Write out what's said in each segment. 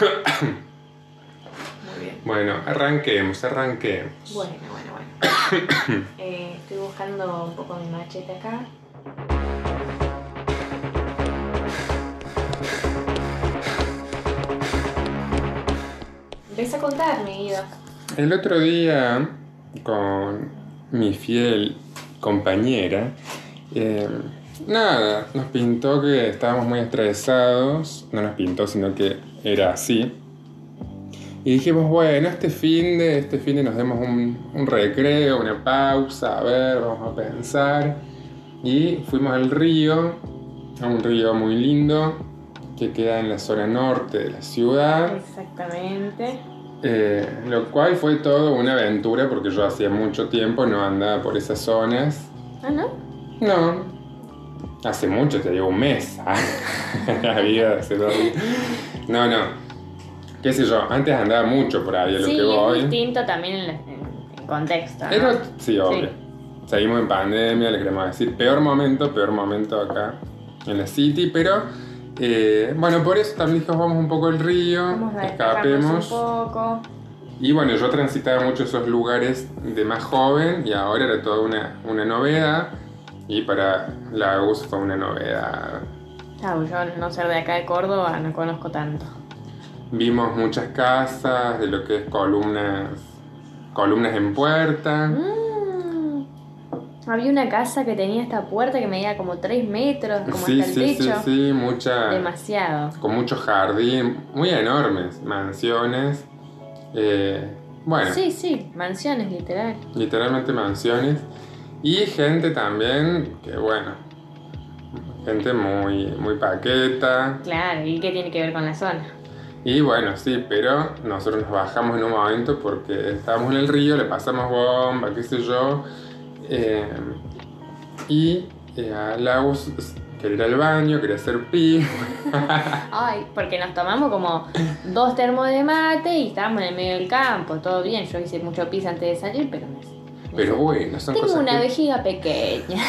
Muy bien. Bueno, arranquemos, arranquemos. Bueno, bueno, bueno. Eh, estoy buscando un poco mi machete acá. Empieza a contarme, Guido. El otro día, con mi fiel compañera, eh, nada, nos pintó que estábamos muy estresados. No nos pintó, sino que era así. Y dijimos, bueno, este fin de, este fin de nos demos un, un recreo, una pausa, a ver, vamos a pensar. Y fuimos al río, a un río muy lindo, que queda en la zona norte de la ciudad. Exactamente. Eh, lo cual fue todo una aventura porque yo hacía mucho tiempo no andaba por esas zonas. Ah, ¿no? No, hace mucho, te digo un mes. la vida hace dos días. No, no. Qué sé yo, antes andaba mucho por ahí, a lo sí, que voy. es distinto también en, contexto. ¿no? Pero, sí, obvio. Sí. Seguimos en pandemia, le queremos decir. Peor momento, peor momento acá en la City, pero eh, bueno, por eso también dijimos vamos un poco al río, Vamos a escapemos. un poco. Y bueno, yo transitaba mucho esos lugares de más joven y ahora era toda una, una novedad. Y para la US fue una novedad. Claro, yo no ser de acá de Córdoba no conozco tanto. Vimos muchas casas de lo que es columnas, columnas en puerta. Mm. Había una casa que tenía esta puerta que medía como 3 metros, como sí, hasta el sí, sí, sí, mucha, Demasiado. con mucho jardín, muy enormes, mansiones. eh, bueno, Sí, sí, mansiones, literal. literalmente mansiones. Y gente también, que bueno, gente muy, muy paqueta. Claro, ¿y qué tiene que ver con la zona? Y bueno, sí, pero nosotros nos bajamos en un momento porque estábamos en el río, le pasamos bomba, qué sé yo. eh, y eh, a quería ir al baño, quería hacer pi. Ay, porque nos tomamos como dos termos de mate y estábamos en el medio del campo, todo bien. Yo hice mucho pis antes de salir, pero me... Pero bueno, son Tengo cosas una que... vejiga pequeña.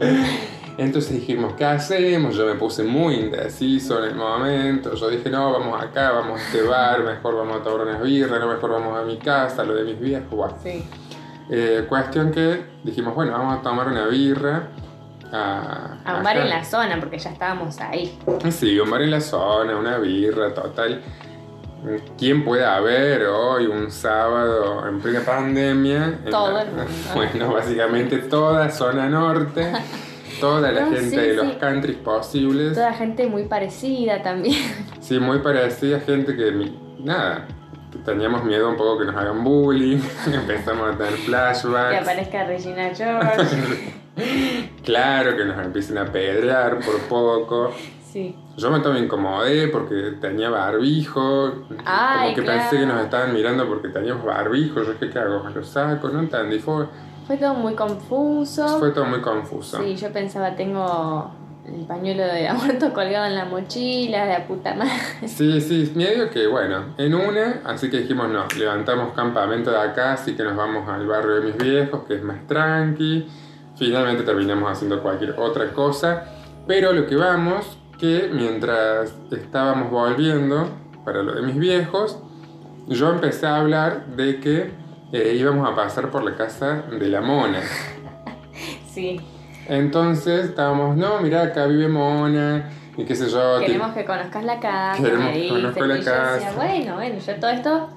Entonces dijimos, ¿qué hacemos? Yo me puse muy indeciso en el momento. Yo dije, no, vamos acá, vamos a este bar, mejor vamos a tomar unas birras, no, mejor vamos a mi casa, lo de mis viejos. Sí. Eh, cuestión que dijimos, bueno, vamos a tomar una birra. A, A un bar en la zona, porque ya estábamos ahí. Sí, un bar en la zona, una birra, total. ¿Quién puede haber hoy, un sábado, en plena pandemia? En Todo la- el mundo. Bueno, básicamente toda zona norte, toda la No, gente sí, de los sí. countries posibles. Toda gente muy parecida también. Sí, muy parecida, gente que, nada, teníamos miedo un poco que nos hagan bullying, empezamos a tener Que flashbacks. aparezca Regina George. Claro, que nos empiecen a pedrear por poco. Sí. Yo me tomé incomodé porque tenía barbijo. Ay, como que claro. pensé que nos estaban mirando porque teníamos barbijo. Yo dije, ¿qué hago? ¿Me lo saco? No entendí. Fue, Fue todo muy confuso. fue todo muy confuso. Sí, yo pensaba, tengo el pañuelo de aborto colgado en la mochila, de la puta madre. Sí, sí, medio que bueno, en una, así que dijimos no, levantamos campamento de acá, así que nos vamos al barrio de mis viejos, que es más tranqui. Finalmente terminamos haciendo cualquier otra cosa, pero lo que vamos, que mientras estábamos volviendo para lo de mis viejos, yo empecé a hablar de que eh, íbamos a pasar por la casa de la mona. Sí, Entonces estábamos, no, mira, acá vive mona, y qué sé yo. queremos que conozcas la casa. Queremos que dice, conozca la y yo decía, casa. bueno, bueno, yo todo esto,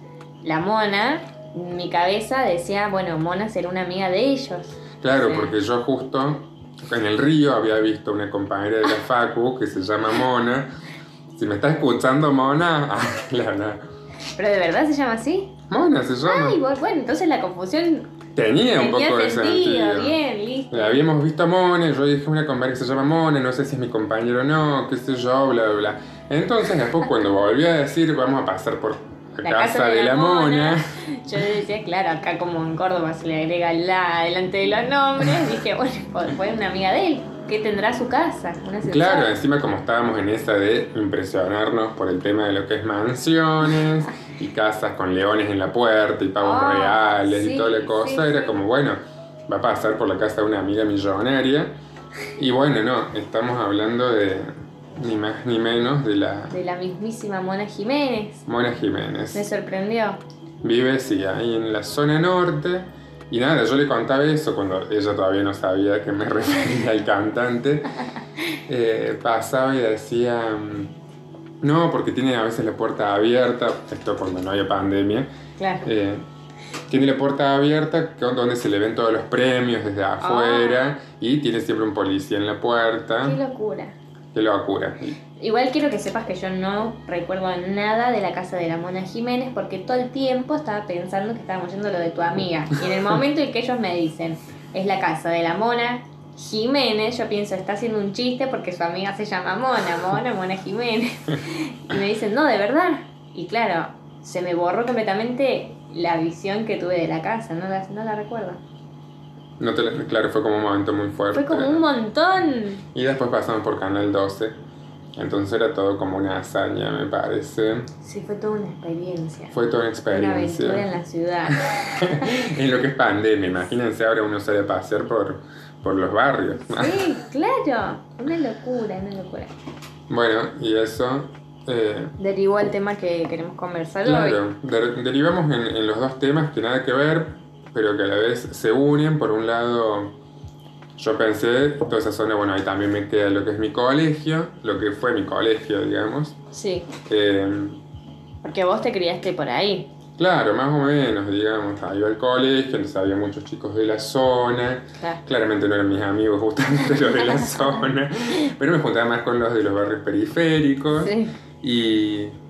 la mona, mi cabeza decía, bueno, mona será una amiga de ellos. Claro, porque yo justo en el río había visto una compañera de la Facu que se llama Mona. Si me está escuchando Mona, la verdad. Pero de verdad se llama así. Mona se llama. Ay, bueno, entonces la confusión Tenía un poco de sentido. sentido. Bien, listo. La habíamos visto a Mona, yo dije una compañera que se llama Mona, no sé si es mi compañero o no, qué sé yo, bla, bla, bla. Entonces después cuando volví a decir vamos a pasar por la, casa, de, la mona, Yo decía, claro, acá como en Córdoba se le agrega la delante de los nombres, dije, bueno, fue- una amiga de él. ¿Qué tendrá su casa? Una Claro, encima como estábamos en esa de impresionarnos por el tema de lo que es mansiones y casas con leones en la puerta y pavos Ah, reales y toda la cosa, sí, era sí. como, bueno, va a pasar por la casa de una amiga millonaria. Y bueno, no, estamos hablando de, ni más ni menos de la De la mismísima Mona Jiménez. Mona Me Jiménez. sorprendió. Vive, sí, ahí en la zona norte. Y nada, yo le contaba eso cuando ella todavía no sabía que me refería al cantante. Eh, pasaba y decía, mm, no, porque tiene a veces la puerta abierta, esto cuando no haya pandemia, Claro. eh, tiene la puerta abierta donde se le ven todos los premios desde afuera y tiene siempre un policía en la Qué puerta. locura. Qué locura. Igual quiero que sepas que yo no recuerdo nada de la casa de la Mona Jiménez porque todo el tiempo estaba pensando que estábamos yendo lo de tu amiga. Y en el momento en que ellos me dicen, es la casa de la Mona Jiménez, yo pienso, está haciendo un chiste porque su amiga se llama Mona, Mona, Mona Jiménez. Y me dicen, no, de verdad. Y claro, se me borró completamente la visión que tuve de la casa, no la, no la recuerdo. No te la- claro, fue como un momento muy fuerte. Fue como un montón. Y después pasamos por Canal 12. Entonces era todo como una hazaña, me parece. Sí, fue toda una experiencia. Fue toda una Una aventura en experiencia. la ciudad. en lo que es pandemia, imagínense ahora uno sale a pasear por, por los barrios. Sí, claro. Una locura, una locura. bueno, y eso. eh, Derivó al tema que queremos conversar hoy. claro, der- derivamos en, en los dos temas que nada que ver, pero que a la vez se unen. Por un lado, yo pensé, toda esa zona, bueno, ahí también me queda lo que es mi colegio, lo que fue mi colegio, digamos. Sí, Eh, porque vos te criaste por ahí. Claro, más o menos, digamos, ahí iba al colegio, entonces había muchos chicos de la zona, Claro. claramente no eran mis amigos justamente los de la zona, pero me juntaba más con los de los barrios periféricos Sí. y...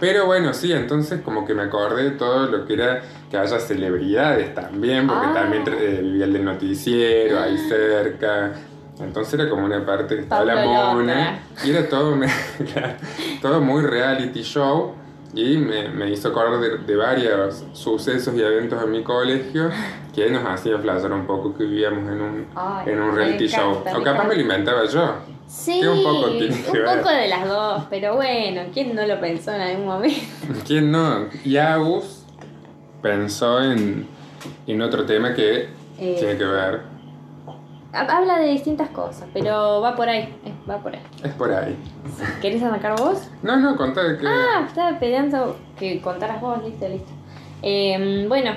Pero bueno, sí, entonces como que me acordé de todo lo que era que haya celebridades también, porque Ah. también eh, vivía el del noticiero ahí cerca, entonces era como una parte que estaba la mona y era todo, todo muy reality show y me, me hizo acordar de, de varios sucesos y eventos en mi colegio que nos hacían flashear un poco que vivíamos en un, Ay, en un reality show. O capaz me lo inventaba yo. Sí, un poco tiene que un ver. poco de las dos, pero bueno, ¿quién no lo pensó en algún momento? ¿Quién no? Y Agus pensó en, en otro tema que Eh. tiene que ver. Ha- Habla de distintas cosas, pero va por ahí, eh, va por ahí. Es por ahí. ¿Querés arrancar vos? No, no, contá que. Ah, estaba pidiendo que contaras vos, listo, listo. Eh, bueno,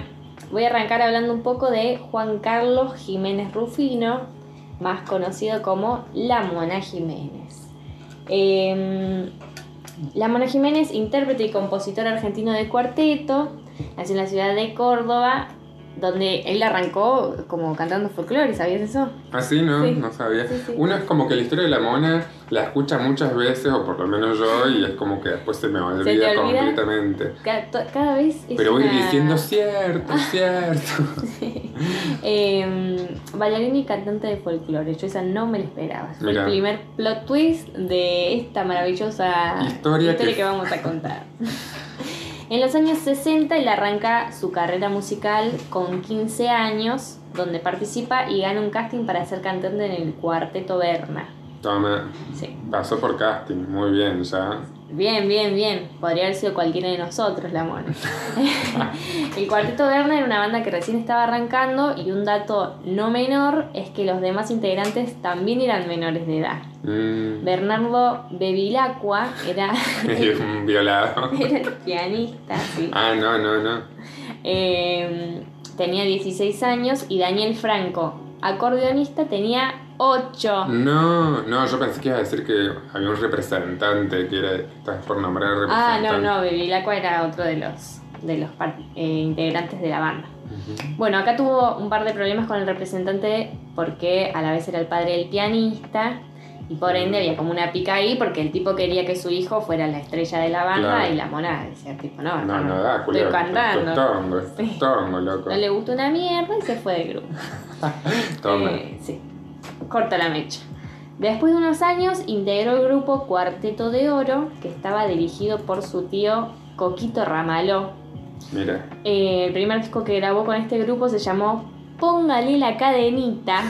voy a arrancar hablando un poco de Juan Carlos Jiménez Rufino, más conocido como La Mona Jiménez. Eh, la Mona Jiménez, intérprete y compositor argentino de cuarteto, nació en la ciudad de Córdoba, donde él arrancó como cantando folclore, ¿sabías eso? ¿no? Sí. No sabía. Sí, sí. Uno es como que la historia de la mona la escucha muchas veces, o por lo menos yo, y es como que después se me olvida olvida? completamente. Cada, cada vez es Pero voy una- diciendo cierto, cierto. Eh, bailarina y cantante de folclore. Yo esa no me la esperaba. Fue Mirá. el primer plot twist de esta maravillosa Historia que- que... vamos a contar. en los años 60 él arranca su carrera musical con 15 años, donde participa y gana un casting para ser cantante en el cuarteto Berna. Toma, Sí. pasó por casting, muy bien, ya. Bien, bien, bien. Podría haber sido cualquiera de nosotros, la mona. el Cuarteto Berna era una banda que recién estaba arrancando y un dato no menor es que los demás integrantes también eran menores de edad. Mm, Bernardo Bevilacqua era, un violado. era el pianista, sí. Ah, no, no, no. Eh, tenía 16 años y Daniel Franco, acordeonista, tenía 8. No, no, yo pensé que iba a decir que había un representante que era. Estás por nombrar al Ah, representante. no, no, Bevilacqua era otro de los, de los eh, integrantes de la banda. Bueno, acá tuvo un par de problemas con el representante porque a la vez era el padre del pianista y por ende había como una pica ahí porque el tipo quería que su hijo fuera la estrella de la banda Claro. y la mona decía tipo, no, No, no da, estoy culero. cantando. Esto es tongo, esto es Sí. tongo, loco. No le gustó una mierda y se fue del grupo. Toma. Eh, sí, corta la mecha. Después de unos años integró el grupo Cuarteto de Oro que estaba dirigido por su tío Coquito Ramaló, Mira. Eh, el primer disco que grabó con este grupo se llamó Póngale la cadenita,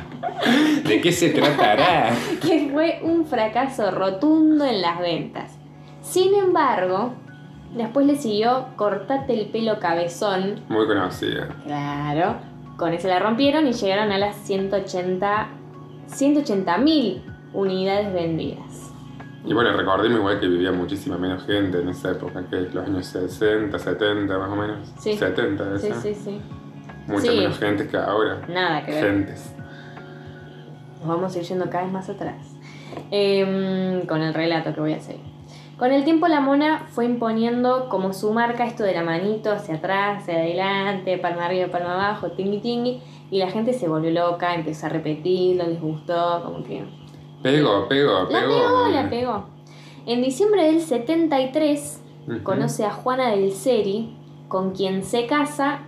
¿De qué se tratará? que fue un fracaso rotundo en las ventas. Sin embargo, después le siguió Cortate el pelo cabezón, Muy conocida. claro, con ese la rompieron y llegaron a las 180 180.000 unidades vendidas. Y bueno, recordemos igual que vivía muchísima menos gente en esa época, que es los años 60, 70 más o menos. Sí. 70 debe Sí, sí, sí. Mucha Sí. menos gente que ahora. Nada que ver. Gentes. Nos vamos a ir yendo cada vez más atrás. Em, con el relato que voy a hacer. Con el tiempo la mona fue imponiendo como su marca esto de la manito hacia atrás, hacia adelante, palma arriba, palma abajo, tingui tingui. Y la gente se volvió loca, empezó a repetirlo, les gustó, como que... Pegó, pegó, La pegó. pegó, la pegó. En diciembre del 73 Ujú. conoce a Juana del Seri, con quien se casa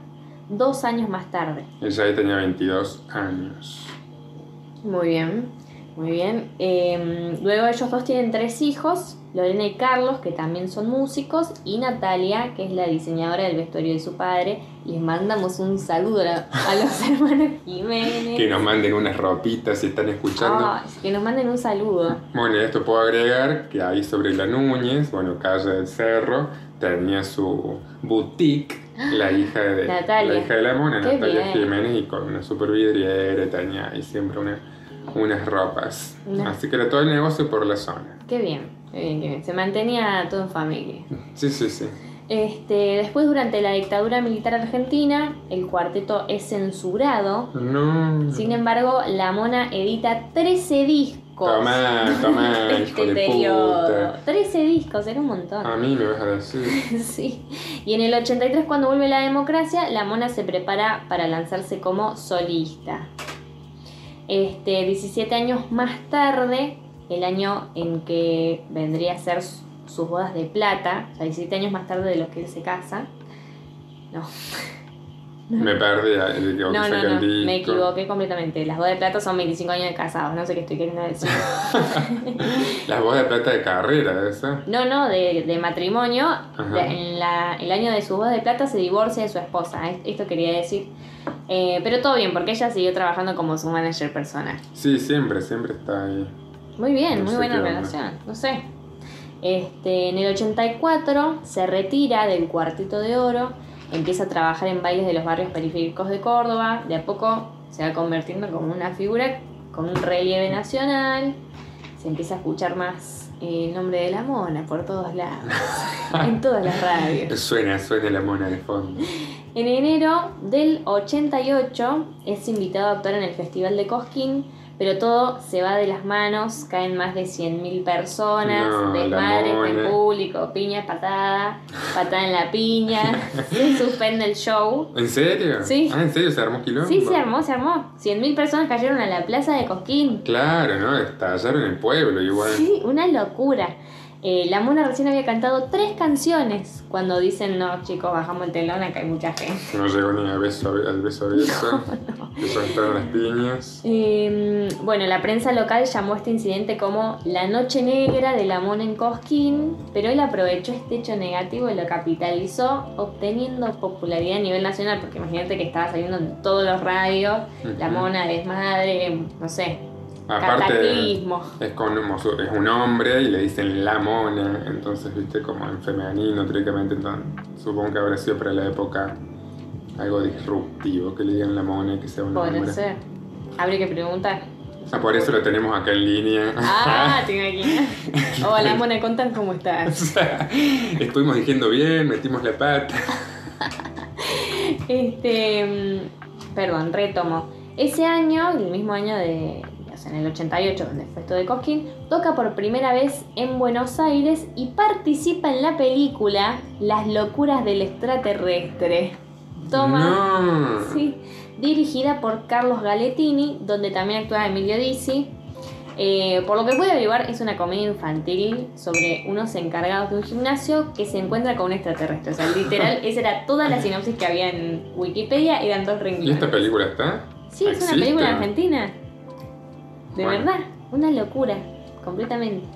dos años más tarde. Ella ahí tenía 22 años. Muy bien, muy bien. Eh, luego ellos dos tienen tres hijos, Lorena y Carlos, que también son músicos, y Natalia, que es la diseñadora del vestuario de su padre. Les mandamos un saludo a, los hermanos Jiménez. Que nos manden unas ropitas si están escuchando. Ay, que nos manden un saludo. Bueno, y esto puedo agregar que ahí sobre la Núñez, bueno, calle del Cerro, tenía su boutique, la hija de Natalia. la, hija de la mona, Qué Natalia bien. Jiménez, y con una super vidriera, tenía ahí siempre una, unas ropas. Así que era todo el negocio por la zona. Qué bien, qué bien, qué bien. Se mantenía todo en familia. Sí, sí, sí. Este, después, durante la dictadura militar argentina, el cuarteto es censurado. No. Sin embargo, la mona edita 13 discos. De hijo este de puta. 13 discos, era un montón. A mí me vas a decir. Sí. Y en el 83, cuando vuelve la democracia, la mona se prepara para lanzarse como solista. Este, 17 años más tarde, el año en que vendría a ser su- sus bodas de plata, o sea, 17 años más tarde de los que se casa. No, Me perdí de que no, no, no, me equivoqué completamente. Las bodas de plata son 25 años de casados, no sé qué estoy queriendo decir. Las bodas de plata de carrera, esa. No, no, de, de matrimonio. La- en la, el año de su boda de plata se divorcia de su esposa. Es- Esto quería decir. Eh, pero todo bien, porque ella siguió trabajando como su manager personal. Sí, siempre, siempre está ahí. Muy bien, No muy buena onda. relación. No sé. Este, en el 84 se retira del Cuartito de Oro, empieza a trabajar en bailes de los barrios periféricos de Córdoba. De a poco se va convirtiendo como una figura con un relieve nacional. Se empieza a escuchar más eh, el nombre de la mona por todos lados, en todas las radios. Suena, suena la mona de fondo. En enero del 88 es invitado a actuar en el Festival de Cosquín, pero todo se va de las manos, caen más de 100.000 personas, No, desmadres de mona. público, piña, patada, patada en la piña, se suspende el show. ¿En serio? Sí. Ah, ¿en serio? ¿Se armó quilombo? Sí, se armó, se armó. 100.000 personas cayeron a la plaza de Cosquín. Claro, ¿no? Estallaron el pueblo igual. Sí, una locura. Eh, la mona recién había cantado tres canciones cuando dicen, no chicos, bajamos el telón, acá hay mucha gente. No llegó ni al beso, al beso, beso. Que soltaron las piñas. Eh, bueno, la prensa local llamó a este incidente como la noche negra de la mona en Cosquín, pero él aprovechó este hecho negativo y lo capitalizó, obteniendo popularidad a nivel nacional, porque imagínate que estaba saliendo en todos los radios, la mona desmadre, no sé, Aparte, es, con, es un hombre y le dicen la mona. Entonces, viste, como en femenino, teóricamente. Entonces, supongo que habrá sido para la época algo disruptivo que le digan la mona y que sea un Podría hombre. ser. Habría que preguntar. Ah, por eso lo tenemos acá en línea. Ah, te imaginas. Hola, mona, contan cómo estás. Estuvimos diciendo bien, metimos la pata. Este, mm, perdón, retomo. Ese año, el mismo año de, en el 88, donde fue esto de Cosquín, toca por primera vez en Buenos Aires y participa en la película Las locuras del extraterrestre. Toma, No. sí, dirigida por Carlos Galettini, donde también actúa Emilio Dizzi. Eh, por lo que pude averiguar, es una comedia infantil sobre unos encargados de un gimnasio que se encuentra con un extraterrestre. O sea, literal, esa era toda la sinopsis que había en Wikipedia, eran dos ¿Y renglones. esta película está? Sí, es una película argentina. De Bueno. verdad, una locura, completamente.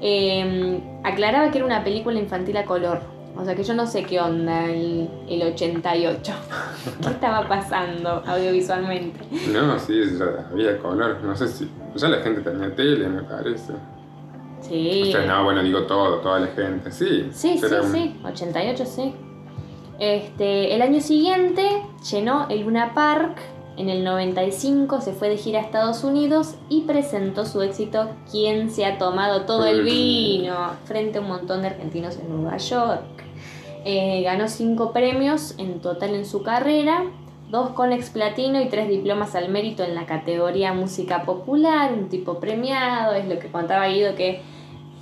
Eh, aclaraba que era una película infantil a color. O sea que yo no sé qué onda el, el 88. ¿Qué estaba pasando audiovisualmente? No, sí, ya había color. No sé si. Ya la gente tenía tele, me parece. Sí. O sea, no, bueno, digo todo, toda la gente. Sí. Sí, sí, un- sí, 88 sí. Este, el año siguiente llenó el Luna Park En el 95 se fue de gira a Estados Unidos y presentó su éxito ¿Quién se ha tomado todo el vino? frente a un montón de argentinos en Nueva York. Eh, ganó cinco premios en total en su carrera, dos Conex Platino y tres diplomas al mérito en la categoría música popular, un tipo premiado, es lo que contaba Guido que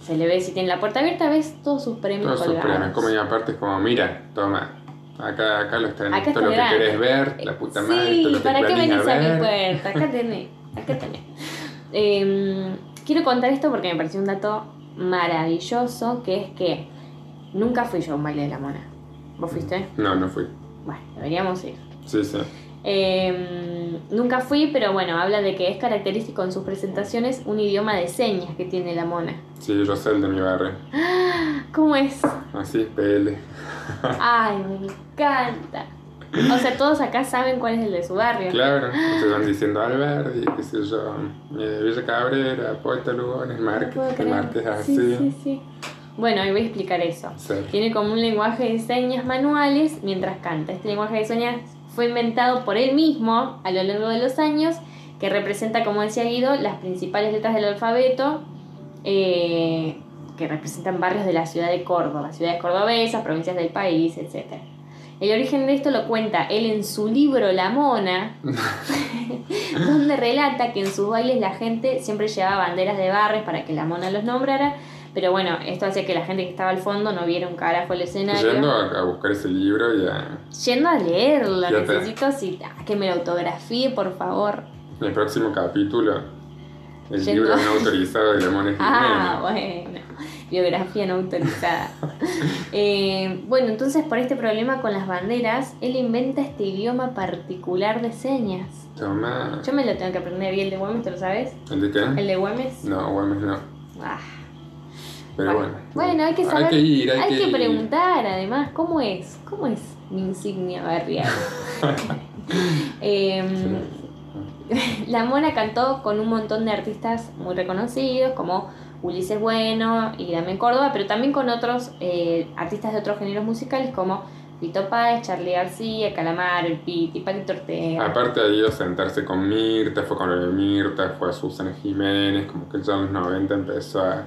se le ve si tiene la puerta abierta, ves todos sus premios Todos sus premios, como y aparte es como, mira, toma, acá, acá los tenés, Acá todo lo que querés ver, la puta madre, todo Sí, lo que ¿para qué venís a mi puerta? Acá tenés, acá tenés. Em, quiero contar esto porque me pareció un dato maravilloso, que es que nunca fui yo a un baile de la mona. ¿Vos fuiste? No, no fui. Bueno, deberíamos ir. Sí, sí. Em, nunca fui, pero bueno, habla de que es característico en sus presentaciones un idioma de señas que tiene la mona. Sí, yo soy el de mi barrio. ¿Cómo es? Así, PL. Ay, me encanta. O sea, todos acá saben cuál es el de su barrio. Claro, ustedes van diciendo Alberdi, qué sé yo, eh, Villa Cabrera, Poeta Lugones, No Márquez, creer. Márquez es Sí, así. sí, sí. Bueno, y voy a explicar eso. Sí. Tiene como un lenguaje de señas manuales mientras canta. Este lenguaje de señas fue inventado por él mismo a lo largo de los años, que representa, como decía Guido, las principales letras del alfabeto, eh, que representan barrios de la ciudad de Córdoba, ciudades cordobesas, provincias del país, etc. El origen de esto lo cuenta él en su libro La Mona, donde relata que en sus bailes la gente siempre llevaba banderas de barrios para que la mona los nombrara, pero bueno, esto hacía que la gente que estaba al fondo no viera un carajo el escenario. Yendo a, a buscar ese libro y a, Yendo a leerlo, necesito si- ah, que me lo autografíe, por favor. en el próximo capítulo, el libro no autorizado de Lemón Ah, bueno, biografía no autorizada. Eh, bueno, entonces por este problema con las banderas, él inventa este idioma particular de señas. Toma. Yo me lo tengo que aprender. ¿Y el de Güemes, te lo sabes? ¿El de qué? ¿El de Güemes? No, Güemes no. Ah, Pero bueno. Bueno, hay que saber. Hay que ir, hay, que, ir. preguntar además, ¿cómo es? ¿Cómo es mi insignia barrial? Em, la Mona cantó con un montón de artistas muy reconocidos como Ulises Bueno y Damián Córdoba, pero también con otros eh, artistas de otros géneros musicales como Vito Páez, Charlie García, Calamar, El Piti, Paquito Ortega. Aparte ido a sentarse con Mirta, fue con de Mirta, fue a Susana Jiménez, como que ya en los 90 empezó a,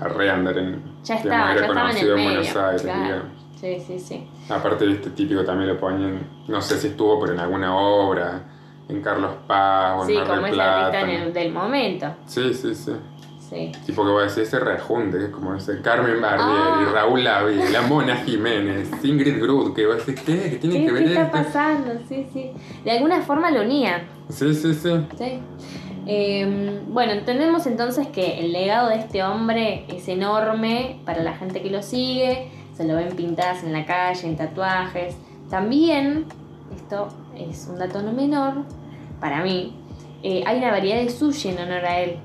a reandar en... ya estaba, ya estaba en el medio. Buenos Aires, claro. Sí, sí, sí. Aparte de este típico también lo ponían, no sé si estuvo, pero en alguna obra, en Carlos Paz o en Sí, Mar del como es Plata. artista en el- del momento. Sí, sí, sí. Sí. Tipo que voy a decir ese rejunte, que es como ese Carmen Barbieri, Ah. Raúl Lavi, la Mona Jiménez, Ingrid Grud, que vos decís, ¿qué? ¿Qué tiene ¿Qué, que ver qué está esto? pasando? Sí, sí. De alguna forma lo unían. Sí, sí, sí. ¿sí? Eh, bueno, entendemos entonces que el legado de este hombre es enorme para la gente que lo sigue. Se lo ven pintadas en la calle, en tatuajes. También, esto es un dato no menor para mí, eh, hay una variedad de sushi en honor a él.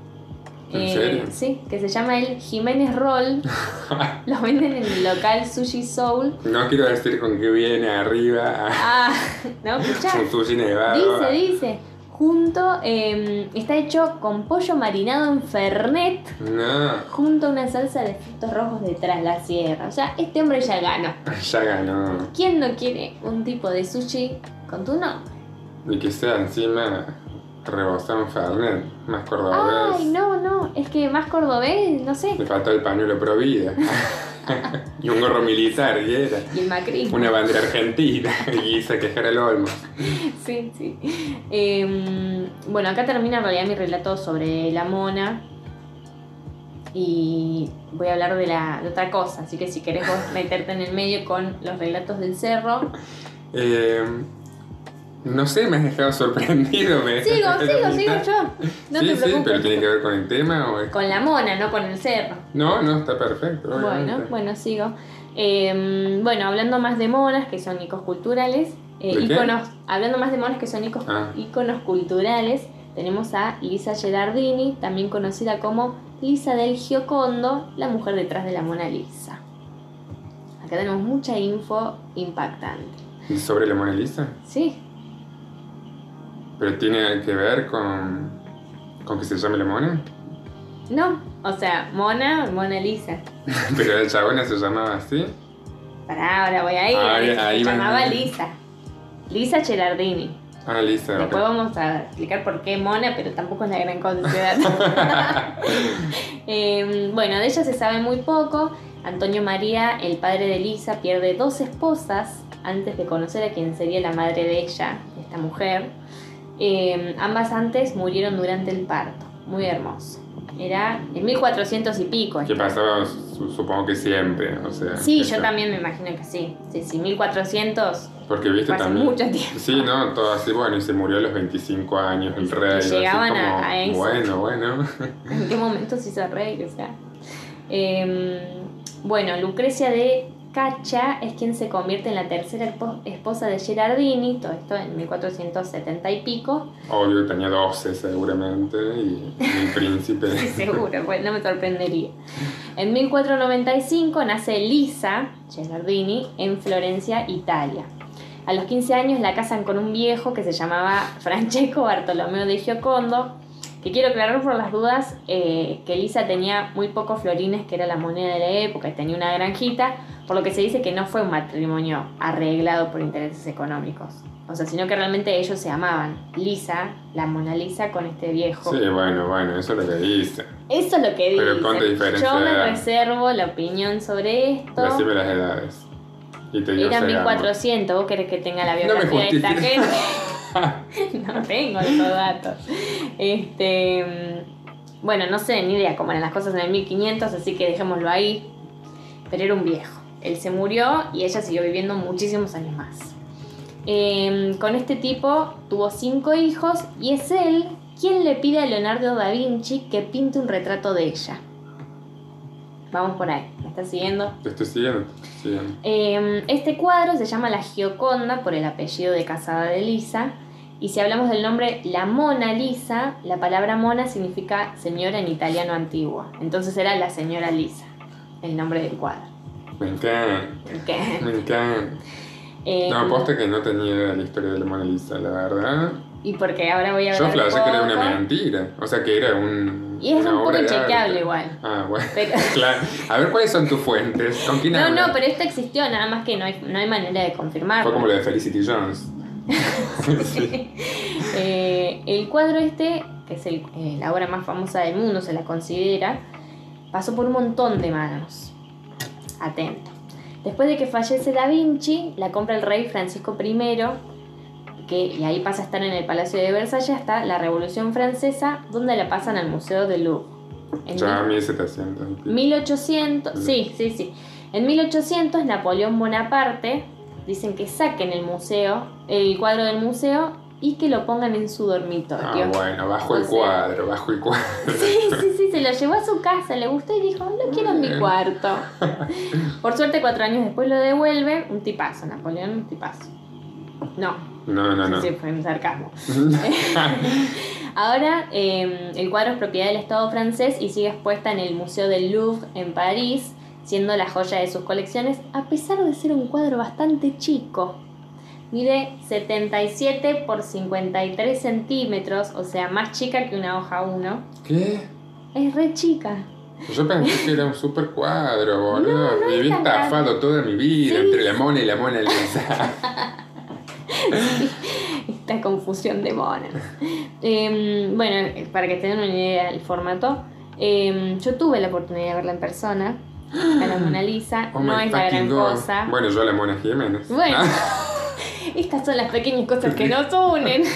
¿En Eh, serio? Sí, que se llama el Jiménez Roll. Los venden en el local Sushi Soul. No quiero decir con qué viene arriba Ah, no, escuchá. un sushi nevado. Dice, dice. Junto, eh, está hecho con pollo marinado en Fernet, No, junto a una salsa de frutos rojos de tras la sierra. O sea, este hombre ya ganó. ya ganó. ¿Quién no quiere un tipo de sushi con tu nombre? Y que sea encima rebosado en Fernet, más cordobés. Ay, no, no, es que más cordobés, no sé. Le faltó el pañuelo pro vida. y un gorro militar, y era. Y el macrismo. Una bandera argentina. y hizo quejar al Olmo. Sí, sí. Eh, bueno, acá termina en realidad mi relato sobre la mona. Y voy a hablar de, la, de otra cosa. Así que si querés vos meterte en el medio con los relatos del cerro. Eh, no sé, me has dejado sorprendido. Me Sigo, sigo, sigo yo. No sí, te sí, pero tiene que ver con el tema o es- Con la mona, no con el cerro. No, no, está perfecto. obviamente. Bueno, bueno, sigo. Eh, bueno, hablando más de monas, que son icos culturales. eh, ¿De qué? íconos, hablando más de monas que son icos, Ah. íconos culturales, tenemos a Lisa Gerardini, también conocida como Lisa del Giocondo, la mujer detrás de la Mona Lisa. Acá tenemos mucha info impactante. ¿Y sobre la Mona Lisa? Sí, ¿Pero tiene que ver con, con que se llame la mona? no, o sea, Mona, Mona Lisa. Pero la chabona se llamaba así. Para ahora voy a ir. Ahí- se ahí llamaba Lisa. Lisa Gerardini. Ah, Lisa. Después vamos a explicar por qué Mona, pero tampoco es la gran cosa. Eh, bueno, de ella se sabe muy poco. Antonio María, el padre de Lisa, pierde dos esposas antes de conocer a quien sería la madre de ella, esta mujer. Eh, ambas antes murieron durante el parto. Muy hermoso. Era en 1400 y pico. Que pasaba, su- supongo que siempre, o sea. Sí, yo también me imagino que sí. Sí, sí, 1400. Porque viste también. mucho tiempo. Sí, no, todo así, bueno, y se murió a los 25 años el rey. llegaban como, a- a eso. Bueno, bueno. ¿En qué momento se hizo rey? O sea. Em, bueno, Lucrecia de Cacha es quien se convierte en la tercera espo- esposa de Gerardini, todo esto en 1470 y pico. Obvio que tenía 12 seguramente, y el príncipe. Seguro, pues no me sorprendería. En 1495 nace Lisa Gerardini en Florencia, Italia. A los 15 años la casan con un viejo que se llamaba Francesco Bartolomeo de Giocondo, que quiero aclarar por las dudas eh, que Lisa tenía muy pocos florines, que era la moneda de la época, y tenía una granjita, por lo que se dice que no fue un matrimonio arreglado por intereses económicos. O sea, sino que realmente ellos se amaban. Lisa, la Mona Lisa, con este viejo. Sí, bueno, bueno, eso es lo que dice. Eso es lo que Pero dice. ¿cuánta diferencia Yo me reservo la opinión sobre esto. Decime las edades. Y te Era si hagamos. 1400, vos querés que tenga la No biografía de esta gente. no tengo esos datos. Este, mm, bueno, no sé ni idea cómo eran las cosas en el 1500, así que dejémoslo ahí. Pero era un viejo. Él se murió y ella siguió viviendo muchísimos años más. Eh, con este tipo tuvo cinco hijos y es él quien le pide a Leonardo da Vinci que pinte un retrato de ella. Vamos por ahí, ¿me estás siguiendo? Te estoy siguiendo, te estoy siguiendo. Eh, este cuadro se llama La Gioconda por el apellido de casada de Lisa. Y si hablamos del nombre La Mona Lisa, la palabra mona significa señora en italiano antiguo. Entonces era la señora Lisa, el nombre del cuadro. Me encanta, me encanta. Eh, No, aposta que no tenía la historia de la Mona Lisa, la verdad. y porque ahora voy a Yo hablar flashé que era una mentira. O sea, que era un. Y es una un poco obra de chequeable arte. igual. Ah, bueno. Pero- claro. A ver, ¿cuáles son tus fuentes? ¿Con quién No, hablas? no, pero esto existió, nada más que no hay, no hay manera de confirmarlo. Fue como lo de Felicity Jones. Eh, el cuadro este, que es el- eh, la obra más famosa del mundo, se la considera, pasó por un montón de manos. Atento. Después de que fallece Da Vinci, la compra el rey Francisco I, que, y ahí pasa a estar en el Palacio de Versalles hasta la Revolución Francesa, donde la pasan al Museo del Louvre. En Ya mil- 1700. y pico. 1800, sí, sí, sí. En 1800 Napoleón Bonaparte dicen que saquen el museo, el cuadro del museo y que lo pongan en su dormitorio. Ah, bueno, bajo O el sea- cuadro, bajo el cuadro. Sí, sí, sí, se lo llevó a su casa, le gustó y dijo, lo quiero en mi cuarto. Por suerte, cuatro años después lo devuelve, un tipazo, Napoleón, un tipazo. No, No, no, no. sí, fue un sarcasmo. Ahora, eh, el cuadro es propiedad del Estado francés y sigue expuesta en el Museo del Louvre en París, siendo la joya de sus colecciones, a pesar de ser un cuadro bastante chico. Mide 77 por 53 centímetros, o sea, más chica que una hoja 1. ¿Qué? Es re chica. Yo pensé que era un super cuadro, boludo. No, no Viví estafado toda mi vida Sí. entre la mona y la mona Lisa. Esta confusión de monas. Em, bueno, para que tengan una idea del formato, em, yo tuve la oportunidad de verla en persona, a la Mona Lisa. Oh no es la gran God. cosa. Bueno, yo la mona Jiménez. Bueno. Ah, Estas son las pequeñas cosas que nos unen.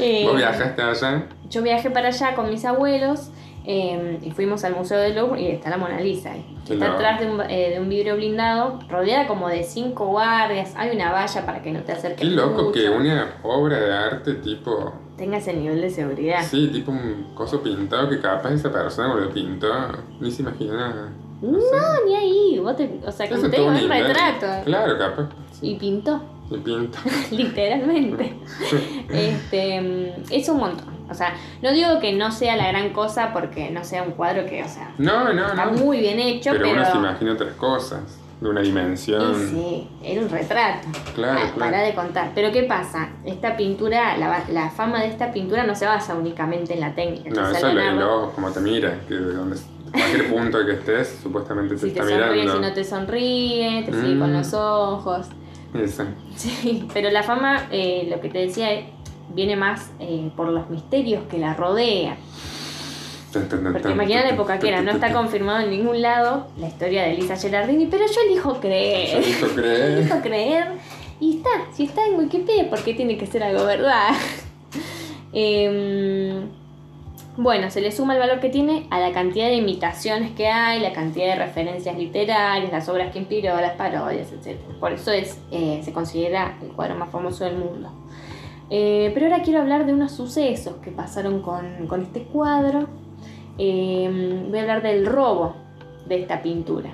Eh, ¿Vos viajaste allá? Yo viajé para allá con mis abuelos eh, y fuimos al Museo del Louvre y está la Mona Lisa ahí. Qué Está atrás de un, eh, de un vidrio blindado, rodeada como de cinco guardias. Hay una valla para que no te acerques Qué loco mucho. que una obra de arte tipo... Tenga ese nivel de seguridad. Sí, tipo un coso pintado que capaz esa persona cuando lo pintó ni se imaginaba. No, ni ahí. Vos te, o sea, todo digo, un retrato. Claro, capaz. Y pintó, Y pinta. literalmente. este, es un montón. O sea, no digo que no sea la gran cosa porque no sea un cuadro que, o sea, No, no, está no. muy bien hecho, Pero, pero. uno se imagina otras cosas. De una Y dimensión. sí, era un retrato. Claro, Ah, claro. Para de contar. Pero ¿qué pasa? Esta pintura, la, la fama de esta pintura no se basa únicamente en la técnica. No, eso es lo Leonardo- lo- como te mira, que de donde, cualquier punto que estés, supuestamente te Si te está sonríe, mirando. si no te sonríe, te sigue Mm. con los ojos. Eso. Sí, pero la fama, eh, lo que te decía, eh, viene más eh, por los misterios que la rodean. Porque imagina la época que era, no está confirmado en ningún lado la historia de Elisa Gerardini, pero yo elijo creer. Yo elijo creer. elijo creer. Y está, si está en Wikipedia, ¿por qué tiene que ser algo verdad? Em, bueno, se le suma el valor que tiene a la cantidad de imitaciones que hay, la cantidad de referencias literarias, las obras que inspiró, las parodias, etc. Por eso es, eh, se considera el cuadro más famoso del mundo. Eh, pero ahora quiero hablar de unos sucesos que pasaron con, con este cuadro. Eh, voy a hablar del robo de esta pintura.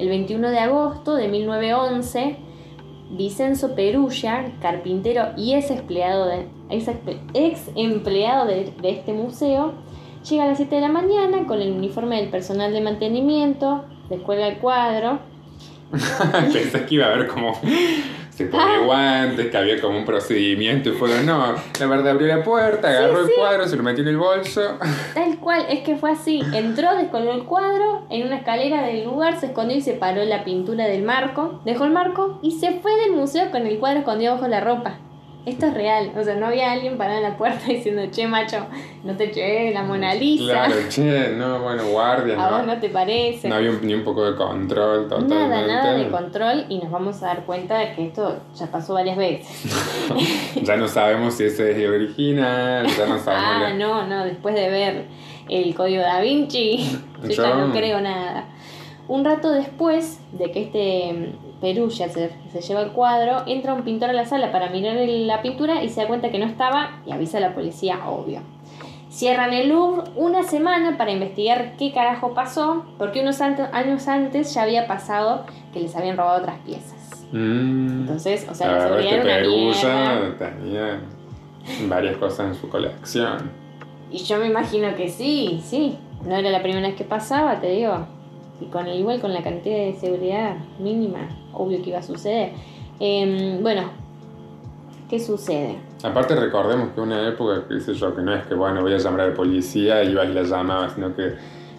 El 21 de agosto de 1911, Vicenzo Perulla, carpintero y ex empleado de, ex, ex empleado de, de este museo, llega a las 7 de la mañana con el uniforme del personal de mantenimiento, descuelga el cuadro. Pensé que iba a haber como se pone guantes, que había como un procedimiento y fue, no, la verdad abrió la puerta, agarró el sí. cuadro, se lo metió en el bolso. Tal cual, es que fue así. Entró, descolgó el cuadro, en una escalera del lugar se escondió y separó la pintura del marco, dejó el marco y se fue del museo con el cuadro escondido bajo la ropa. Esto es real, o sea, no había alguien parado en la puerta diciendo, che, macho, no te llevé la Mona Lisa. Claro, che, no, bueno, guardia, A vos no. no te parece. No había un- ni un poco de control totalmente. Nada, nada de control y nos vamos a dar cuenta de que esto ya pasó varias veces. Ya no sabemos si ese es el original, ya no sabemos. Ah, la- no, no, después de ver el código da Vinci, yo ya no creo nada. Un rato después de que este Perulla se, se lleva el cuadro, entra un pintor a la sala para mirar la pintura y se da cuenta que no estaba y avisa a la policía, obvio. Cierran el Louvre una semana para investigar qué carajo pasó, porque unos años antes ya había pasado que les habían robado otras piezas. Mm. Entonces, o sea, la seguridad era tenía varias cosas en su colección. Y yo me imagino que sí, sí. No era la primera vez que pasaba, te digo. Y con igual con la cantidad de seguridad mínima, obvio que iba a suceder. Em, bueno, ¿qué sucede? Aparte recordemos que una época, qué sé yo, que no es que bueno, voy a llamar a la policía y ibas y la llamabas, sino que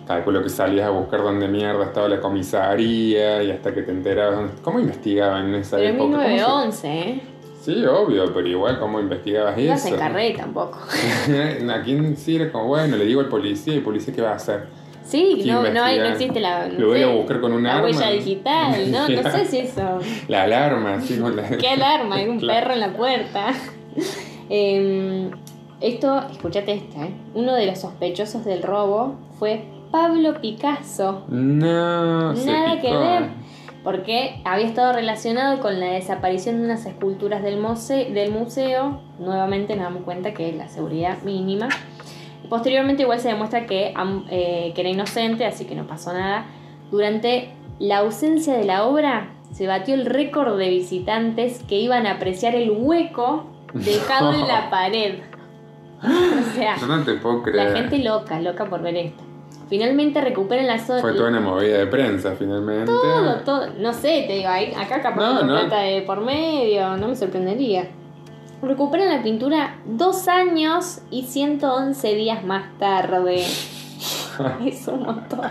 calculo que salías a buscar dónde mierda estaba la comisaría y hasta que te enterabas. ¿Cómo investigaban en esa Pero época? ¿Cómo se- 1911, ¿eh? Sí, obvio, pero igual, ¿cómo investigabas Ibas eso? en carrera tampoco. ¿A quién era como, bueno, le digo al policía y el policía qué va a hacer? Sí, ¿Quién no, no, hay, no existe la. no Lo voy a sé, buscar con arma. huella digital, ¿no? No sé si eso. La alarma, así con la... ¿Qué alarma? Hay un Claro. perro en la puerta. Em, esto, escúchate esta, ¿eh? Uno de los sospechosos del robo fue Pablo Picasso. No, se Nada que ver. Porque había estado relacionado con la desaparición de unas esculturas del, muse- del museo. Nuevamente nos damos cuenta que es la seguridad mínima. Posteriormente igual se demuestra que, eh, que era inocente, así que no pasó nada. Durante la ausencia de la obra se batió el récord de visitantes que iban a apreciar el hueco dejado en la pared. O sea, Yo no te puedo creer. la gente loca, loca por ver esto. Finalmente recuperan la zona. Fue toda una movida de prensa, finalmente. Todo, todo. No sé, te digo, ahí- acá capaz no. plata de por medio, no me sorprendería. Recuperan la pintura dos años y 111 días más tarde. es un montón.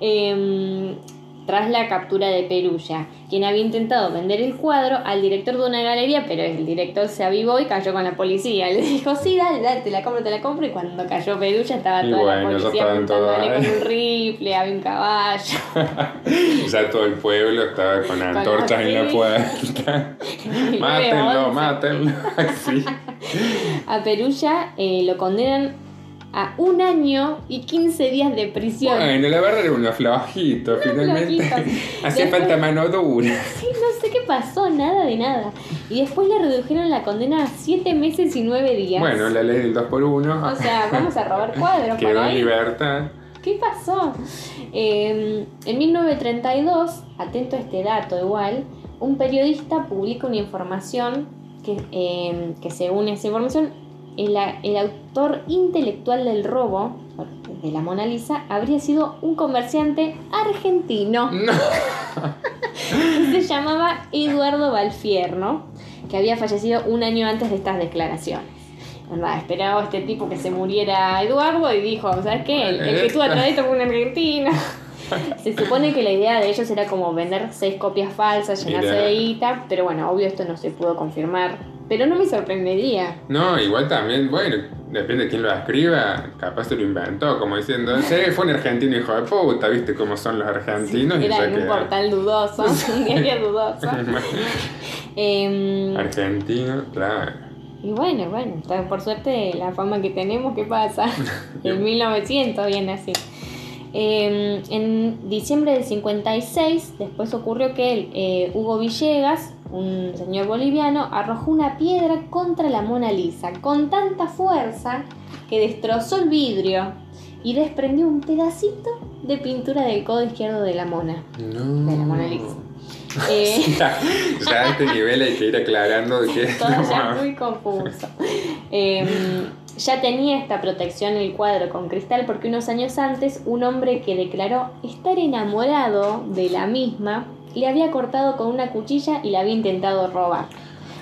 Em, tras la captura de Perulla, quien había intentado vender el cuadro al director de una galería, pero el director se avivó y cayó con la policía. Le dijo, sí, dale, dale, te la compro, te la compro. Y cuando cayó Perulla estaba Y toda bueno, la policía apuntándole con un rifle, había un caballo. Ya todo el pueblo estaba con antorchas en la puerta. Mátenlo, 911. mátenlo. A Perulla eh, lo condenan a un año y 15 días de prisión. Bueno, la verdad era uno flojito, finalmente. Hacía falta mano dura. Sí, no sé qué pasó, nada de nada. Y después le redujeron la condena a 7 meses y 9 días. Bueno, la ley del 2x1 O sea, vamos a robar cuadros quedó en libertad. ¿Qué pasó? Eh, en 1932, atento a este dato igual, un periodista publica una información que, eh, que según esa información, el, el autor intelectual del robo de la Mona Lisa habría sido un comerciante argentino No. que se llamaba Eduardo Balfierno, que había fallecido un año antes de estas declaraciones. ¿Verdad? Esperaba este tipo que se muriera Eduardo y dijo, ¿sabes qué? El, el que estuvo atrás de esto fue un argentino. Se supone que la idea de ellos era como vender seis copias falsas, llenarse Mira. de guita, pero bueno, obvio esto no se pudo confirmar. Pero no me sorprendería. No, igual también, bueno, depende de quién lo escriba, capaz se lo inventó, como diciendo, sí, fue un argentino hijo de puta, viste cómo son los argentinos y Era en un queda. portal dudoso, un diario dudoso. Em, Argentino, claro. y bueno, bueno, por suerte la fama que tenemos, ¿qué pasa? En 1900 viene así. Em, en diciembre del 56, después ocurrió que el, eh, Hugo Villegas, un señor boliviano, arrojó una piedra contra la Mona Lisa con tanta fuerza que destrozó el vidrio y desprendió un pedacito de pintura del codo izquierdo de la mona. No. De la Mona Lisa. Eh, ya, ya a este nivel hay que ir aclarando de que todo ya muy confuso. Em, ya tenía esta protección el cuadro con cristal porque unos años antes un hombre que declaró estar enamorado de la misma le había cortado con una cuchilla y la había intentado robar.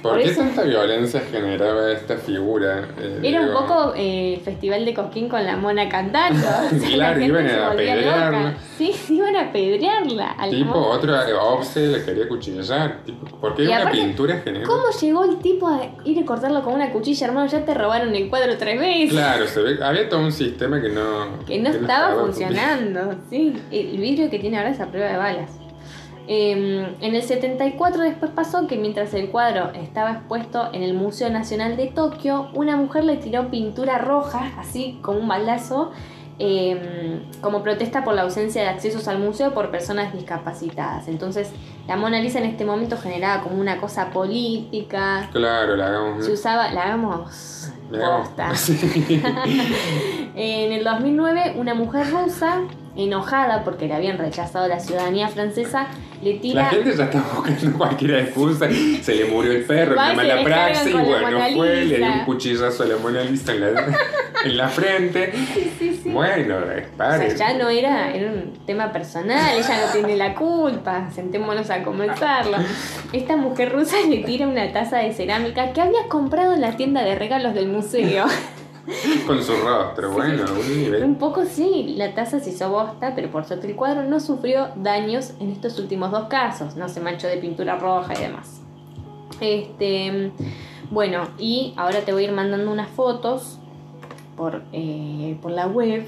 ¿Por, por qué eso- tanta violencia generaba esta figura? Eh, Era un digo, poco eh, el festival de Cosquín con la mona cantando. O sea, Claro, la iban a apedrearla. Sí, iban a apedrearla. Tipo, mona. otro Obse le quería cuchillar. Tipo, ¿Por qué Y una aparte, pintura general? ¿Cómo llegó el tipo a ir a cortarlo con una cuchilla, hermano? Ya te robaron el cuadro tres veces. Claro, se ve, había todo un sistema que no... Que no estaba funcionando, sí. El vidrio que tiene ahora es a prueba de balas. Eh, en el 74 después pasó que mientras el cuadro estaba expuesto en el Museo Nacional de Tokio, una mujer le tiró pintura roja, así como un baldazo, eh, como protesta por la ausencia de accesos al museo por personas discapacitadas. Entonces, la Mona Lisa en este momento generaba como una cosa política. Claro, la hagamos... Se usaba, la hagamos la hagamos-. En el 2009, una mujer rusa, enojada porque le habían rechazado la ciudadanía francesa, le La tira. gente ya está buscando cualquier excusa. Se le murió el perro, una mala praxis, la bueno, fue, le dio un cuchillazo a la Mona Lisa en la, en la frente. Sí, sí, sí. Bueno, eh, O sea, ya no era, era un tema personal, ella no tiene la culpa, sentémonos a comenzarlo. Esta mujer rusa le tira una taza de cerámica que había comprado en la tienda de regalos del museo. Con su rostro, bueno, un nivel. Un poco sí, la taza se hizo bosta, pero por suerte el cuadro no sufrió daños en estos últimos dos casos, no se manchó de pintura roja y demás. Este, bueno, y ahora te voy a ir mandando unas fotos por, eh, por la web,